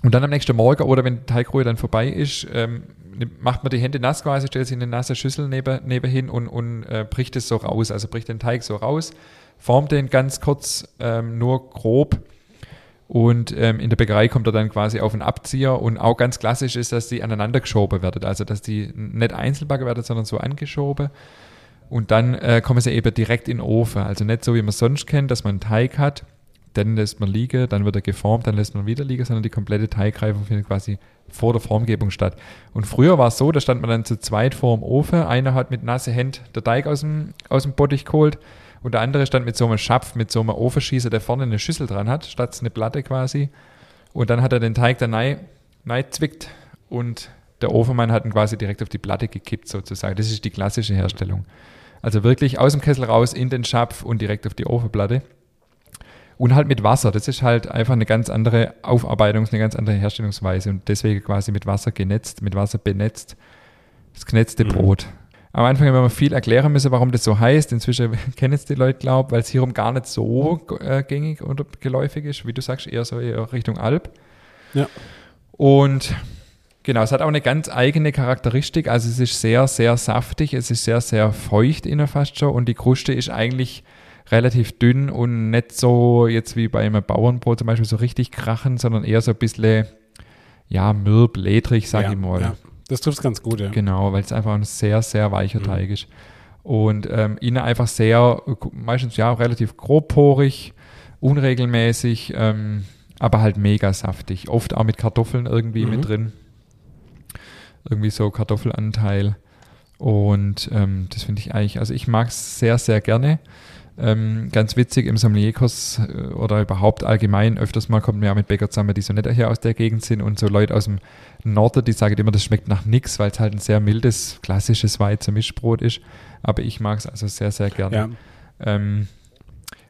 Und dann am nächsten Morgen oder wenn die Teigruhe dann vorbei ist, ähm, macht man die Hände nass quasi, stellt sie in eine nasse Schüssel neben, nebenhin und, und äh, bricht es so raus. Also bricht den Teig so raus, formt den ganz kurz, ähm, nur grob und ähm, in der Bäckerei kommt er dann quasi auf einen Abzieher und auch ganz klassisch ist, dass die aneinander geschoben werden. Also dass die nicht einzeln backen werden, sondern so angeschoben. Und dann äh, kommen sie eben direkt in den Ofen. Also nicht so, wie man sonst kennt, dass man einen Teig hat, dann lässt man liegen, dann wird er geformt, dann lässt man wieder liegen, sondern die komplette Teigreifung findet quasi vor der Formgebung statt. Und früher war es so, da stand man dann zu zweit vor dem Ofen, einer hat mit nasse Händen der Teig aus dem, aus dem Bottich geholt und der andere stand mit so einem Schapf, mit so einem Ofenschießer, der vorne eine Schüssel dran hat, statt eine Platte quasi. Und dann hat er den Teig da rein, zwickt und der Ofenmann hat ihn quasi direkt auf die Platte gekippt sozusagen. Das ist die klassische Herstellung. Also wirklich aus dem Kessel raus in den Schapf und direkt auf die Ofenplatte. Und halt mit Wasser. Das ist halt einfach eine ganz andere Aufarbeitung, eine ganz andere Herstellungsweise und deswegen quasi mit Wasser genetzt, mit Wasser benetzt. Das genetzte mhm. Brot. Am Anfang haben wir viel erklären müssen, warum das so heißt. Inzwischen kennen es die Leute, glaube weil es hierum gar nicht so äh, gängig oder geläufig ist, wie du sagst, eher so eher Richtung Alp. Ja. Und genau, es hat auch eine ganz eigene Charakteristik. Also es ist sehr, sehr saftig, es ist sehr, sehr feucht innen fast schon und die Kruste ist eigentlich relativ dünn und nicht so jetzt wie bei einem Bauernbrot zum Beispiel so richtig krachen, sondern eher so ein bisschen ja, mürb, ledrig, sag ja, ich mal. Ja. Das trifft es ganz gut, ja. Genau, weil es einfach ein sehr, sehr weicher mhm. Teig ist. Und ähm, innen einfach sehr, meistens ja, relativ grobporig, unregelmäßig, ähm, aber halt mega saftig. Oft auch mit Kartoffeln irgendwie mhm. mit drin. Irgendwie so Kartoffelanteil. Und ähm, das finde ich eigentlich, also ich mag es sehr, sehr gerne. Ähm, ganz witzig im Sommelierkurs äh, oder überhaupt allgemein öfters mal kommt man ja mit Bäcker zusammen, die so nicht hier aus der Gegend sind und so Leute aus dem Norden, die sagen immer, das schmeckt nach nichts, weil es halt ein sehr mildes, klassisches Weizer Mischbrot ist. Aber ich mag es also sehr, sehr gerne. Ja. Ähm,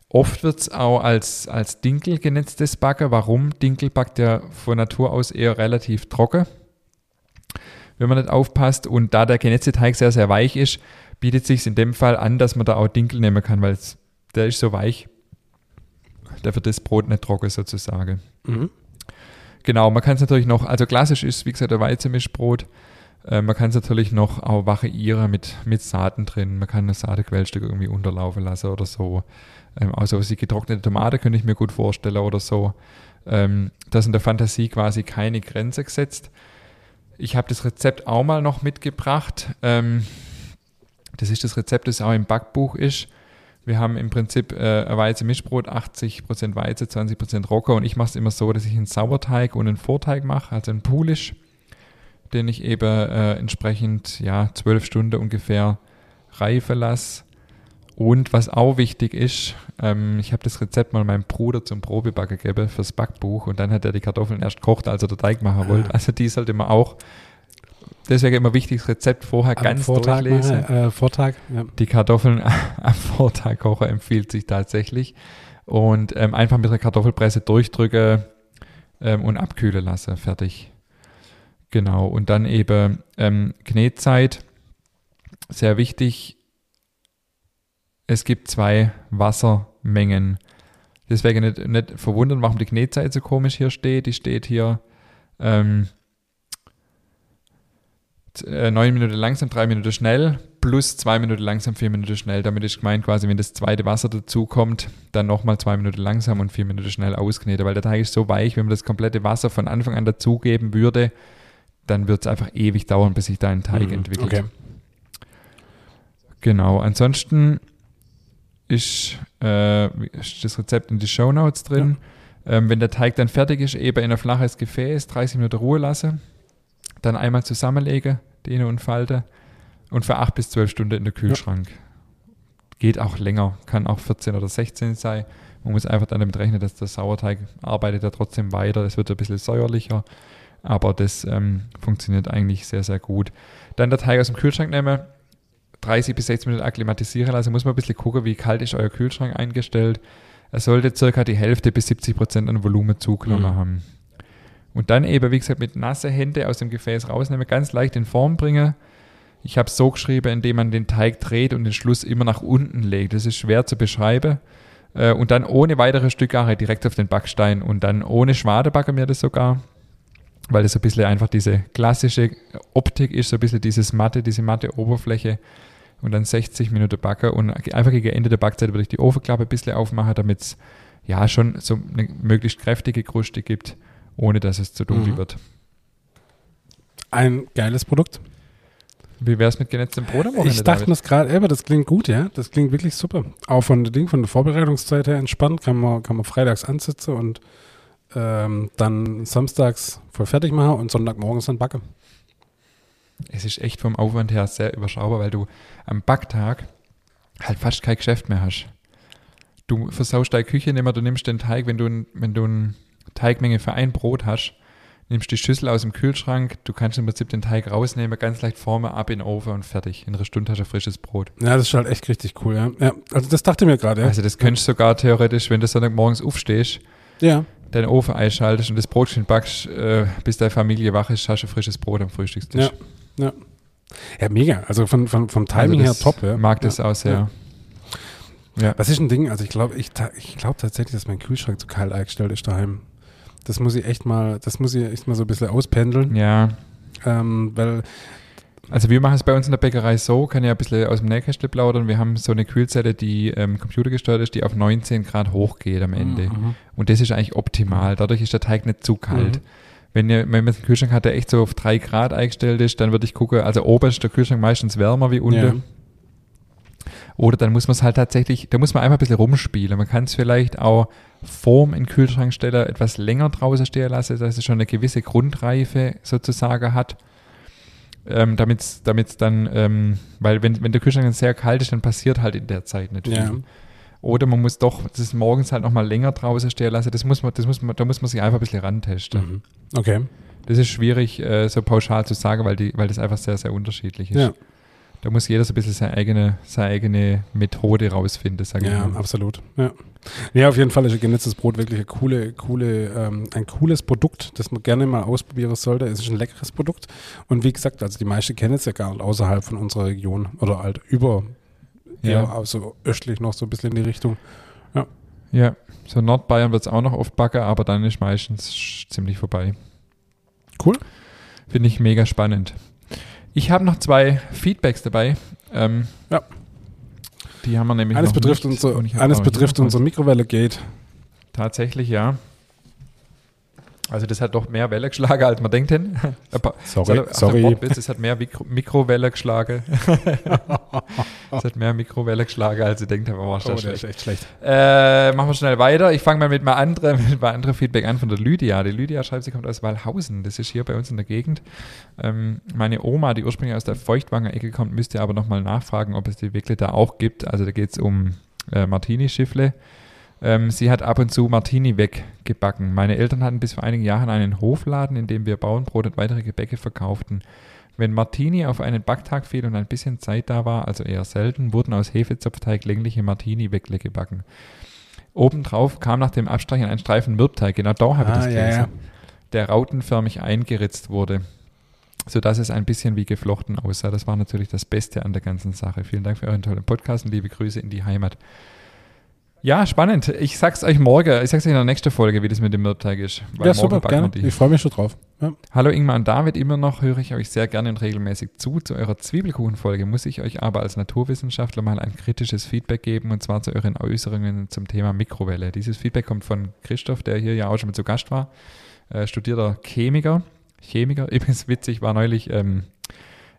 oft wird es auch als, als Dinkel genetztes Backen. Warum? Dinkel backt ja von Natur aus eher relativ trocken, wenn man nicht aufpasst. Und da der genetzte Teig sehr, sehr weich ist, bietet sich in dem Fall an, dass man da auch Dinkel nehmen kann, weil der ist so weich. Da wird das Brot nicht trocken sozusagen. Mhm. Genau, man kann es natürlich noch, also klassisch ist, wie gesagt, der Weizenmischbrot. Äh, man kann es natürlich noch auch variieren mit, mit Saaten drin. Man kann ein Saatequellstück irgendwie unterlaufen lassen oder so. Ähm, also die getrocknete Tomate könnte ich mir gut vorstellen oder so. Ähm, da in der Fantasie quasi keine Grenze gesetzt. Ich habe das Rezept auch mal noch mitgebracht. Ähm, das ist das Rezept, das auch im Backbuch ist. Wir haben im Prinzip äh, ein Weizen-Mischbrot, 80% Weize, 20% Rocker und ich mache es immer so, dass ich einen Sauerteig und einen Vorteig mache, also einen Pulisch, den ich eben äh, entsprechend ja zwölf Stunden ungefähr reifen lasse. Und was auch wichtig ist, ähm, ich habe das Rezept mal meinem Bruder zum Probebacken gegeben fürs Backbuch und dann hat er die Kartoffeln erst gekocht, als er den Teig machen wollte. Also die sollte man auch deswegen immer wichtig, das Rezept vorher am ganz Vortag durchlesen. Mal, äh, Vortag, ja. Die Kartoffeln am Vortag kochen empfiehlt sich tatsächlich. Und ähm, einfach mit der Kartoffelpresse durchdrücken ähm, und abkühlen lassen. Fertig. Genau. Und dann eben ähm, Knetzeit. Sehr wichtig. Es gibt zwei Wassermengen. Deswegen nicht, nicht verwundern, warum die Knetzeit so komisch hier steht. Die steht hier ähm, äh, neun Minuten langsam, drei Minuten schnell, plus zwei Minuten langsam, vier Minuten schnell. Damit ist gemeint quasi, wenn das zweite Wasser dazu kommt, dann nochmal zwei Minuten langsam und vier Minuten schnell auskneten, weil der Teig ist so weich, wenn man das komplette Wasser von Anfang an dazugeben würde, dann wird es einfach ewig dauern, bis sich da ein Teig mhm, entwickelt. Okay. Genau, ansonsten ist, äh, ist das Rezept in die Show Notes drin. Ja. Ähm, wenn der Teig dann fertig ist, eben in ein flaches Gefäß 30 Minuten Ruhe lassen, dann einmal zusammenlegen, dehne und falte und für 8 bis 12 Stunden in den Kühlschrank. Ja. Geht auch länger, kann auch 14 oder 16 sein. Man muss einfach dann damit rechnen, dass der Sauerteig arbeitet ja trotzdem weiter. Es wird ein bisschen säuerlicher, aber das ähm, funktioniert eigentlich sehr, sehr gut. Dann der Teig aus dem Kühlschrank nehmen, 30 bis 60 Minuten akklimatisieren lassen. Muss man ein bisschen gucken, wie kalt ist euer Kühlschrank eingestellt. Er sollte circa die Hälfte bis 70 Prozent an Volumen zugenommen mhm. haben. Und dann eben, wie gesagt, mit nasse Hände aus dem Gefäß rausnehmen, ganz leicht in Form bringen. Ich habe es so geschrieben, indem man den Teig dreht und den Schluss immer nach unten legt. Das ist schwer zu beschreiben. Äh, und dann ohne weitere Stückare direkt auf den Backstein und dann ohne Schwade backen wir das sogar weil das so ein bisschen einfach diese klassische Optik ist, so ein bisschen dieses matte, diese matte Oberfläche und dann 60 Minuten backen und einfach gegen Ende der Backzeit würde ich die Ofenklappe ein bisschen aufmachen, damit es ja schon so eine möglichst kräftige Kruste gibt, ohne dass es zu dunkel mhm. wird. Ein geiles Produkt. Wie wäre es mit genetztem Brot am Wochenende? Ich dachte das gerade, aber das klingt gut, ja. Das klingt wirklich super. Auch von der Ding, von der Vorbereitungszeit her entspannt, kann man, kann man freitags ansitzen und ähm, dann samstags voll fertig machen und Sonntagmorgens dann backe. Es ist echt vom Aufwand her sehr überschaubar, weil du am Backtag halt fast kein Geschäft mehr hast. Du versaust deine Küche nicht mehr, du nimmst den Teig, wenn du, wenn du eine Teigmenge für ein Brot hast, nimmst die Schüssel aus dem Kühlschrank, du kannst im Prinzip den Teig rausnehmen, ganz leicht formen, ab in den Ofen und fertig. In einer Stunde hast du frisches Brot. Ja, das ist halt echt richtig cool, ja. ja also das dachte mir gerade, ja. Also das könntest du sogar theoretisch, wenn du Sonntagmorgens aufstehst, ja deinen Ofen einschaltest und das Brotchen backst, äh, bis deine Familie wach ist, hast du frisches Brot am Frühstückstisch. Ja, ja. ja mega. Also von, von, vom Timing also her top. Ja. Mag das ja. auch sehr. Ja. Das ist ein Ding, also ich glaube ich, ich glaub tatsächlich, dass mein Kühlschrank zu kalt eingestellt ist daheim. Das muss ich echt mal, das muss ich echt mal so ein bisschen auspendeln. Ja. Ähm, weil also wir machen es bei uns in der Bäckerei so, kann ja ein bisschen aus dem Nähkästchen plaudern. Wir haben so eine Kühlzelle, die ähm, computergesteuert ist, die auf 19 Grad hochgeht am Ende. Mhm. Und das ist eigentlich optimal. Dadurch ist der Teig nicht zu kalt. Mhm. Wenn, ihr, wenn man einen Kühlschrank hat, der echt so auf 3 Grad eingestellt ist, dann würde ich gucken, also oben ist der Kühlschrank meistens wärmer wie unten. Oder dann muss man es halt tatsächlich, da muss man einfach ein bisschen rumspielen. Man kann es vielleicht auch vorm in den Kühlschrank stellen, etwas länger draußen stehen lassen, dass es schon eine gewisse Grundreife sozusagen hat ähm, damit es dann, ähm, weil wenn, wenn der Kühlschrank sehr kalt ist, dann passiert halt in der Zeit nicht viel. Ja. Oder man muss doch das morgens halt nochmal länger draußen stehen lassen. Das muss man, das muss man, da muss man sich einfach ein bisschen rantesten. Mhm. Okay. Das ist schwierig, äh, so pauschal zu sagen, weil, die, weil das einfach sehr, sehr unterschiedlich ist. Ja. Da muss jeder so ein bisschen seine eigene, seine eigene Methode rausfinden, sage ja, ich mal. absolut. Ja. ja, auf jeden Fall ist ein genetztes Brot wirklich ein, coole, coole, ähm, ein cooles Produkt, das man gerne mal ausprobieren sollte. Es ist ein leckeres Produkt. Und wie gesagt, also die meisten kennen es ja gar nicht außerhalb von unserer Region oder halt über, ja, also östlich noch so ein bisschen in die Richtung. Ja. Ja, so Nordbayern wird es auch noch oft backen, aber dann ist meistens ziemlich vorbei. Cool. Finde ich mega spannend. Ich habe noch zwei Feedbacks dabei. Ähm, ja. Die haben wir nämlich Eines betrifft, unser, eines betrifft unser Mikrowelle-Gate. Tatsächlich, ja. Also das hat doch mehr Welle geschlagen, als man denkt. Hin. sorry, sorry. Es hat mehr Mikro Mikrowelle geschlagen. es hat mehr Mikrowelle geschlagen, als ich denkt habe. Oh, das oh, schlecht. ist echt schlecht. Äh, machen wir schnell weiter. Ich fange mal mit mal andere, mit mal andere Feedback an von der Lydia. Die Lydia schreibt, sie kommt aus Walhausen. Das ist hier bei uns in der Gegend. Ähm, meine Oma, die ursprünglich aus der Feuchtwanger-Ecke kommt, müsste aber nochmal nachfragen, ob es die wirklich da auch gibt. Also da geht es um äh, Martini-Schiffle. Ähm, sie hat ab und zu Martini weggebacken. Meine Eltern hatten bis vor einigen Jahren einen Hofladen, in dem wir Bauernbrot und weitere Gebäcke verkauften. Wenn Martini auf einen Backtag fiel und ein bisschen Zeit da war, also eher selten, wurden aus Hefezopfteig längliche Martini-Weckle gebacken. Obendrauf kam nach dem Abstreichen ein Streifen Mürbteig, genau da habe ich ah, das gelesen, ja, ja. der rautenförmig eingeritzt wurde, sodass es ein bisschen wie geflochten aussah. Das war natürlich das Beste an der ganzen Sache. Vielen Dank für euren tollen Podcast und liebe Grüße in die Heimat. Ja, spannend. Ich sag's euch morgen, ich sag's euch in der nächsten Folge, wie das mit dem Mürbteig ist. ja, super, gerne. Ich freue mich schon drauf. Ja. Hallo Ingmar und David, immer noch höre ich euch sehr gerne und regelmäßig zu. Zu eurer Zwiebelkuchenfolge muss ich euch aber als Naturwissenschaftler mal ein kritisches Feedback geben und zwar zu euren Äußerungen zum Thema Mikrowelle. Dieses Feedback kommt von Christoph, der hier ja auch schon mit zu Gast war, äh, studierter Chemiker. Chemiker, übrigens witzig, war neulich ähm,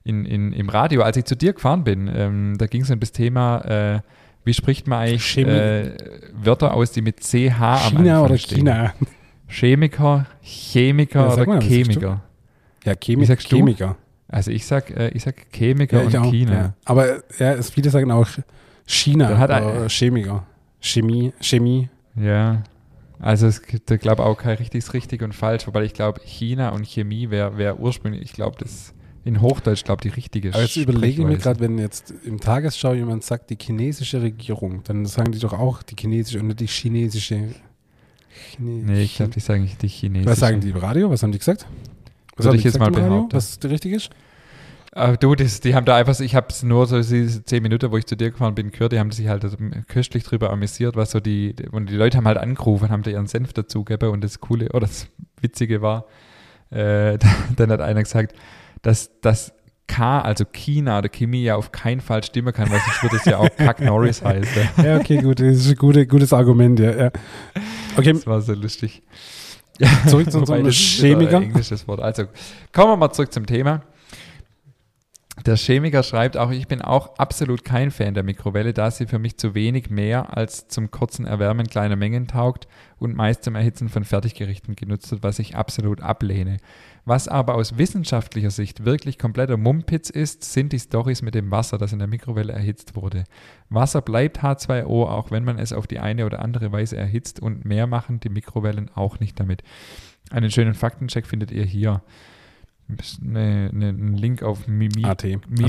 in, in, im Radio, als ich zu dir gefahren bin. Ähm, da ging es um das Thema, äh, wie spricht man eigentlich äh, Wörter aus, die mit CH am China oder stehen. China? Chemiker, Chemiker ja, oder Chemiker? Ja, Chemi Chemiker. Also ich sag, äh, ich sag Chemiker ja, ich und auch, China. Ja. Aber ja, es, viele sagen auch China hat oder ein, Chemiker. Chemie, Chemie. Ja. Also es gibt, ich glaube auch kein richtiges richtig und falsch, wobei ich glaube, China und Chemie wäre wär ursprünglich, ich glaube, das in Hochdeutsch, glaube ich, die richtige Aber jetzt überlege ich mir gerade, wenn jetzt im Tagesschau jemand sagt, die chinesische Regierung, dann sagen die doch auch die chinesische und die chinesische. Chine nee, ich glaube, die sagen nicht die chinesische. Was sagen die im Radio? Was haben die gesagt? Was Würde ich jetzt mal behaupten. Was richtig ist? Aber du, das, die haben da einfach, ich habe es nur so diese zehn Minuten, wo ich zu dir gefahren bin, gehört, die haben sich halt köstlich drüber amüsiert, was so die, und die Leute haben halt angerufen, haben da ihren Senf dazugegeben und das Coole, oder das Witzige war, äh, dann hat einer gesagt, dass das K, also China oder Chemie ja auf keinen Fall stimmen kann, weil sonst würde es ja auch Kack Norris heißen. Ja, okay, gut, das ist ein gute, gutes Argument, ja. ja. Okay. Das war so lustig. Zurück zu unserem Chemiker. Englisches Wort. Also kommen wir mal zurück zum Thema. Der Chemiker schreibt auch, ich bin auch absolut kein Fan der Mikrowelle, da sie für mich zu wenig mehr als zum kurzen Erwärmen kleiner Mengen taugt und meist zum Erhitzen von Fertiggerichten genutzt wird, was ich absolut ablehne. Was aber aus wissenschaftlicher Sicht wirklich kompletter Mumpitz ist, sind die Stories mit dem Wasser, das in der Mikrowelle erhitzt wurde. Wasser bleibt H2O, auch wenn man es auf die eine oder andere Weise erhitzt und mehr machen die Mikrowellen auch nicht damit. Einen schönen Faktencheck findet ihr hier eine, eine, einen Link auf mimi, also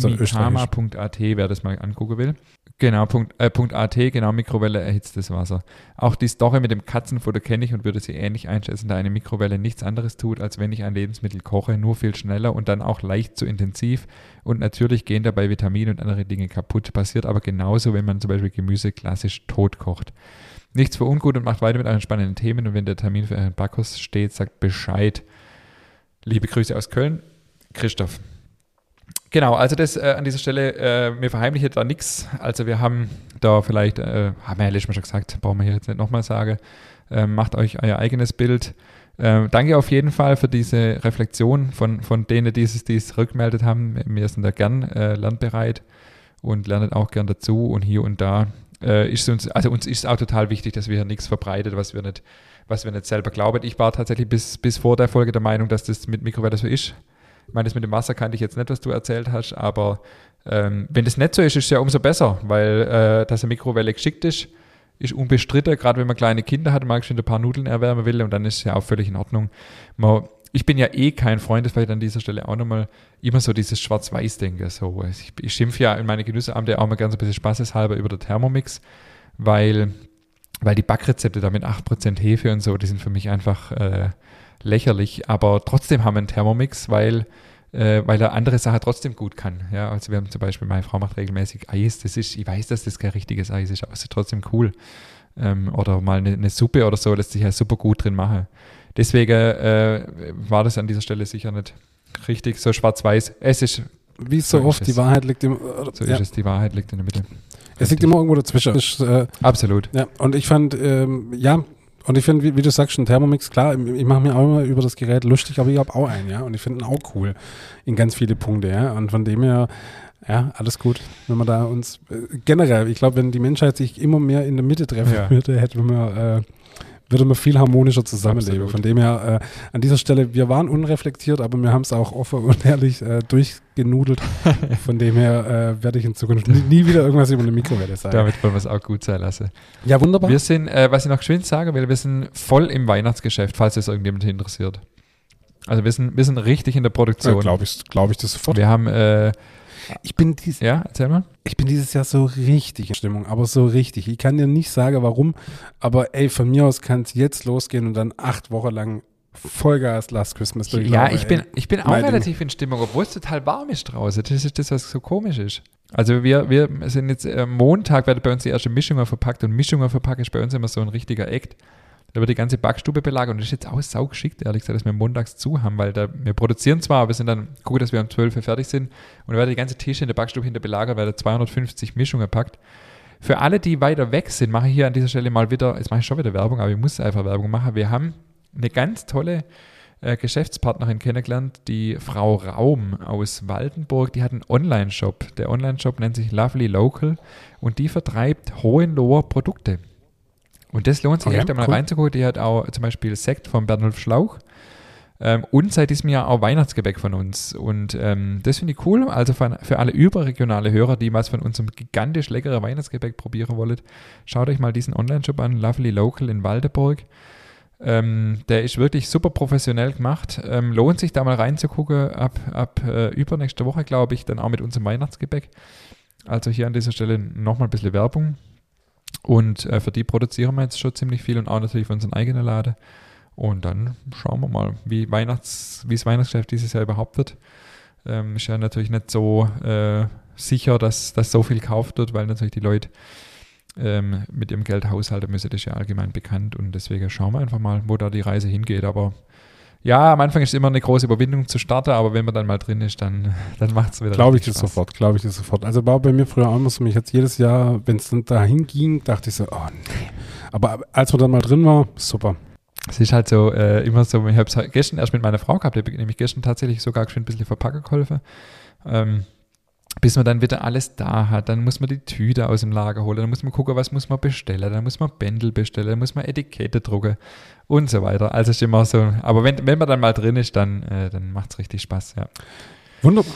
mimikama.at, wer das mal angucken will. Genau, Punkt, äh, Punkt .at, genau, Mikrowelle erhitztes Wasser. Auch die Story mit dem Katzenfutter kenne ich und würde sie ähnlich einschätzen, da eine Mikrowelle nichts anderes tut, als wenn ich ein Lebensmittel koche, nur viel schneller und dann auch leicht zu intensiv. Und natürlich gehen dabei Vitamine und andere Dinge kaputt. Passiert aber genauso, wenn man zum Beispiel Gemüse klassisch tot kocht. Nichts für ungut und macht weiter mit euren spannenden Themen und wenn der Termin für euren Backkurs steht, sagt Bescheid. Liebe Grüße aus Köln, Christoph. Genau, also das äh, an dieser Stelle, äh, wir verheimlichen da nichts. Also wir haben da vielleicht, äh, haben wir ja letztes Mal schon gesagt, brauchen wir hier jetzt nicht nochmal sagen, äh, macht euch euer eigenes Bild. Äh, danke auf jeden Fall für diese Reflexion von, von denen, die es, die es rückmeldet haben. Wir sind da gern äh, lernbereit und lernen auch gern dazu und hier und da äh, ist uns, also uns ist auch total wichtig, dass wir hier nichts verbreitet, was wir nicht was wir nicht selber glauben. Ich war tatsächlich bis, bis vor der Folge der Meinung, dass das mit Mikrowelle so ist. Ich meine, das mit dem Wasser kannte ich jetzt nicht, was du erzählt hast, aber ähm, wenn das nicht so ist, ist es ja umso besser, weil äh, dass eine Mikrowelle geschickt ist, ist unbestritten, gerade wenn man kleine Kinder hat man schon ein paar Nudeln erwärmen will und dann ist es ja auch völlig in Ordnung. Man, ich bin ja eh kein Freund, das vielleicht an dieser Stelle auch nochmal immer so dieses Schwarz-Weiß-Denken. So. Ich, ich schimpfe ja in meine Genüsseabende auch mal ganz ein bisschen spaßeshalber über den Thermomix, weil weil die Backrezepte da mit 8% Hefe und so, die sind für mich einfach äh, lächerlich. Aber trotzdem haben wir einen Thermomix, weil, äh, weil er andere Sachen trotzdem gut kann. Ja, also wir haben zum Beispiel, meine Frau macht regelmäßig Eis. Das ist, ich weiß, dass das kein richtiges Eis ist, aber es ist trotzdem cool. Ähm, oder mal eine, eine, Suppe oder so, lässt sich ja super gut drin machen. Deswegen äh, war das an dieser Stelle sicher nicht richtig so schwarz-weiß. Es ist wie so, so oft, die Wahrheit liegt im. So ja. ist es, die Wahrheit liegt in der Mitte. Es liegt immer irgendwo dazwischen. Ist, äh, Absolut. Ja, und ich fand, ähm, ja, und ich finde, wie, wie, du sagst, ein Thermomix, klar, ich mache mir auch immer über das Gerät lustig, aber ich habe auch einen, ja, und ich finde ihn auch cool in ganz viele Punkte, ja, und von dem her, ja, alles gut, wenn man da uns, äh, generell, ich glaube, wenn die Menschheit sich immer mehr in der Mitte treffen ja. würde, hätten wir äh, würde man viel harmonischer zusammenleben. Absolut. Von dem her, äh, an dieser Stelle, wir waren unreflektiert, aber wir haben es auch offen und ehrlich äh, durchgenudelt. Von dem her äh, werde ich in Zukunft nie, nie, wieder irgendwas über eine Mikrowelle sagen. Damit wollen wir es auch gut sein lassen. Ja, wunderbar. Wir sind, äh, was ich noch geschwind sagen will, wir sind voll im Weihnachtsgeschäft, falls es irgendjemand interessiert. Also wir sind, wir sind richtig in der Produktion. Ja, Glaube ich, glaub ich das sofort. Wir haben äh, ich bin dies, ja, erzähl mal. Ich bin dieses Jahr so richtig in Stimmung, aber so richtig. Ich kann dir nicht sagen, warum, aber ey, von mir aus kann es jetzt losgehen und dann acht Wochen lang Vollgas Last Christmas durchlaufen. Ja, ich bin, ich bin auch relativ in Stimmung, obwohl es total warm ist draußen. Das ist das, was so komisch ist. Also wir, wir sind jetzt äh, Montag, werden bei uns die erste Mischungen verpackt und Mischungen verpackt ist bei uns immer so ein richtiger Act. Da wird die ganze Backstube belagert und das ist jetzt auch saugeschickt, ehrlich gesagt, dass wir montags zu haben, weil da, wir produzieren zwar, aber wir sind dann, gucken, dass wir um 12 Uhr fertig sind und da wird die ganze Tische in der Backstube hinter belagert, weil da 250 Mischungen packt. Für alle, die weiter weg sind, mache ich hier an dieser Stelle mal wieder, jetzt mache ich schon wieder Werbung, aber ich muss einfach Werbung machen. Wir haben eine ganz tolle äh, Geschäftspartnerin kennengelernt, die Frau Raum aus Waldenburg. Die hat einen Online-Shop. Der Online-Shop nennt sich Lovely Local und die vertreibt Hohenloher Produkte. Und das lohnt sich okay, echt einmal cool. reinzugucken. Die hat auch zum Beispiel Sekt von Bernulf Schlauch. Ähm, und seit diesem Jahr auch Weihnachtsgebäck von uns. Und ähm, das finde ich cool. Also für, für, alle überregionale Hörer, die was von unserem gigantisch leckeren Weihnachtsgebäck probieren wollen, schaut euch mal diesen Online-Shop an, Lovely Local in Waldeburg. Ähm, der ist wirklich super professionell gemacht. Ähm, lohnt sich da mal reinzugucken. Ab, ab äh, übernächste Woche, glaube ich, dann auch mit unserem Weihnachtsgebäck. Also hier an dieser Stelle nochmal ein bisschen Werbung. Und äh, für die produzieren wir jetzt schon ziemlich viel und auch natürlich für unseren eigenen Laden. Und dann schauen wir mal, wie Weihnachts, wie das Weihnachtsgeschäft dieses Jahr überhaupt wird. Ähm, ist ja natürlich nicht so äh, sicher, dass, dass so viel gekauft wird, weil natürlich die Leute ähm, mit ihrem Geld haushalten müssen. Das ist ja allgemein bekannt und deswegen schauen wir einfach mal, wo da die Reise hingeht. Aber ja, am Anfang ist es immer eine große Überwindung zu starten, aber wenn man dann mal drin ist, dann, dann macht es wieder Glaube ich das sofort, glaube ich das sofort. Also war bei mir früher auch immer so, mich jetzt jedes Jahr, wenn es dann dahin ging, dachte ich so, oh nee. Aber als man dann mal drin war, super. Es ist halt so äh, immer so, ich habe es gestern erst mit meiner Frau gehabt, habe nämlich gestern tatsächlich sogar schon ein bisschen verpacken geholfen. Ähm, bis man dann wieder alles da hat. Dann muss man die Tüte aus dem Lager holen, dann muss man gucken, was muss man bestellen, dann muss man Bändel bestellen, dann muss man Etikette drucken und so weiter. Also ist immer so, aber wenn, wenn man dann mal drin ist, dann, äh, dann macht es richtig Spaß, ja. Wunderbar.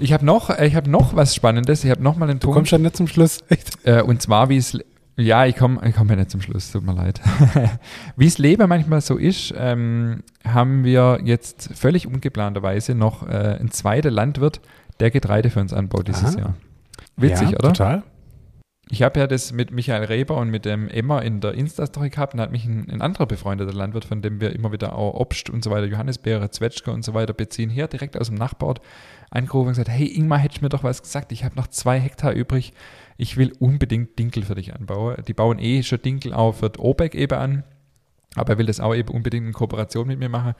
Ich habe noch, ich hab noch was Spannendes. Ich habe noch mal einen Punkt. Du kommst ja nicht zum Schluss. Äh, und zwar, wie es ja, ich komme ich komm ja nicht zum Schluss, tut mir leid. Wie es Leben manchmal so ist, ähm, haben wir jetzt völlig ungeplanterweise noch äh, ein zweiter Landwirt, der Getreide für uns anbaut dieses Aha. Jahr. Witzig, ja, oder? Total. Ich habe ja das mit Michael Reber und mit dem Emma in der Insta-Story gehabt und hat mich ein, ein, anderer befreundeter Landwirt, von dem wir immer wieder auch Obst und so weiter, Johannisbeere, Zwetschge und so weiter beziehen, hier direkt aus dem Nachbarort angerufen und gesagt, hey Ingmar, hättest du mir doch was gesagt, ich habe noch zwei Hektar übrig, ich will unbedingt Dinkel für dich anbauen. Die bauen eh schon Dinkel für die OPEC eben an, aber er will das auch eben unbedingt in Kooperation mit mir machen.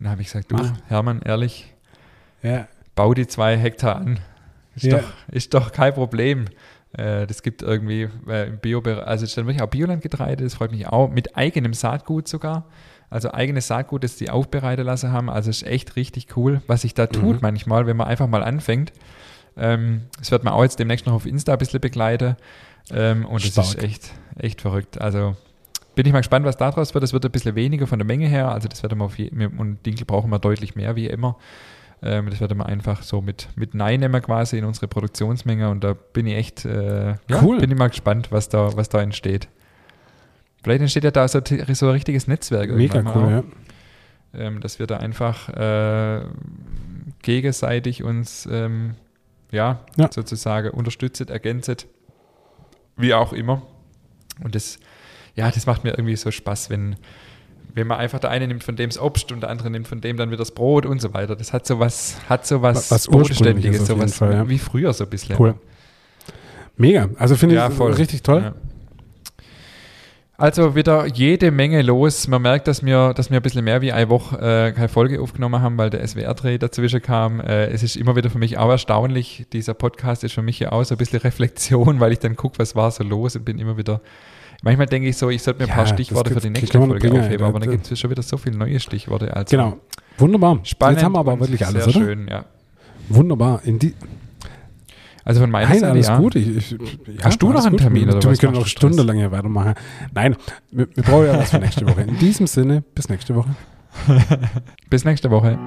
Dann habe ich gesagt, du, Mach. Hermann, ehrlich, ja bau die zwei Hektar an. Ist, ja. doch, ist doch kein Problem. Äh, das gibt irgendwie äh, im Bio, also ist dann wirklich auch Biolandgetreide, das freut mich auch, mit eigenem Saatgut sogar. Also eigenes Saatgut, das die aufbereiten lassen haben. Also ist echt richtig cool, was sich da tut mhm. manchmal, wenn man einfach mal anfängt. Ähm, das wird man auch jetzt demnächst noch auf Insta ein bisschen begleiten. Ähm, und Stark. das ist echt, echt verrückt. Also bin ich mal gespannt, was daraus wird. Das wird ein bisschen weniger von der Menge her. Also das wird wir auf je, und Dinkel brauchen wir deutlich mehr wie immer. Ähm, das werden wir einfach so mit, mit Nein nehmen quasi in unsere Produktionsmenge und da bin ich echt, äh, ja, cool. bin ich mal gespannt, was da, was da entsteht. Vielleicht entsteht ja da so, so ein richtiges Netzwerk. Mega cool, ja. Ähm, dass wir da einfach äh, gegenseitig uns ähm, ja, ja, sozusagen unterstützt, ergänzt, wie auch immer. Und das, ja, das macht mir irgendwie so Spaß, wenn, wenn man einfach der eine nimmt von dem das Obst und der andere nimmt von dem dann wieder das Brot und so weiter. Das hat so was, hat so was, was Bodenständiges, so was Fall, ja. wie früher so ein bisschen. Cool. Mega. Also finde ja, ich voll. richtig toll. Ja. Also wieder jede Menge los. Man merkt, dass wir, dass wir ein bisschen mehr wie eine Woche äh, keine Folge aufgenommen haben, weil der SWR-Dreh dazwischen kam. Äh, es ist immer wieder für mich auch erstaunlich. Dieser Podcast ist für mich ja auch so ein bisschen Reflexion, weil ich dann gucke, was war so los und bin immer wieder Manchmal denke ich so, ich sollte mir ein paar Stichworte für die nächste Folge bringen, aufheben, aber dann gibt es schon wieder so viele neue Stichworte. Also genau. Wunderbar. Spannend. Jetzt haben wir aber wirklich alles, sehr oder? schön, ja. Wunderbar. In die also von meiner Nein, Seite, alles ja. gut. Ich, ich, ja, Hast du noch einen Termin? Oder wir können noch stundenlang hier weitermachen. Nein, wir, wir brauchen ja was für nächste Woche. In diesem Sinne, bis nächste Woche. bis nächste Woche.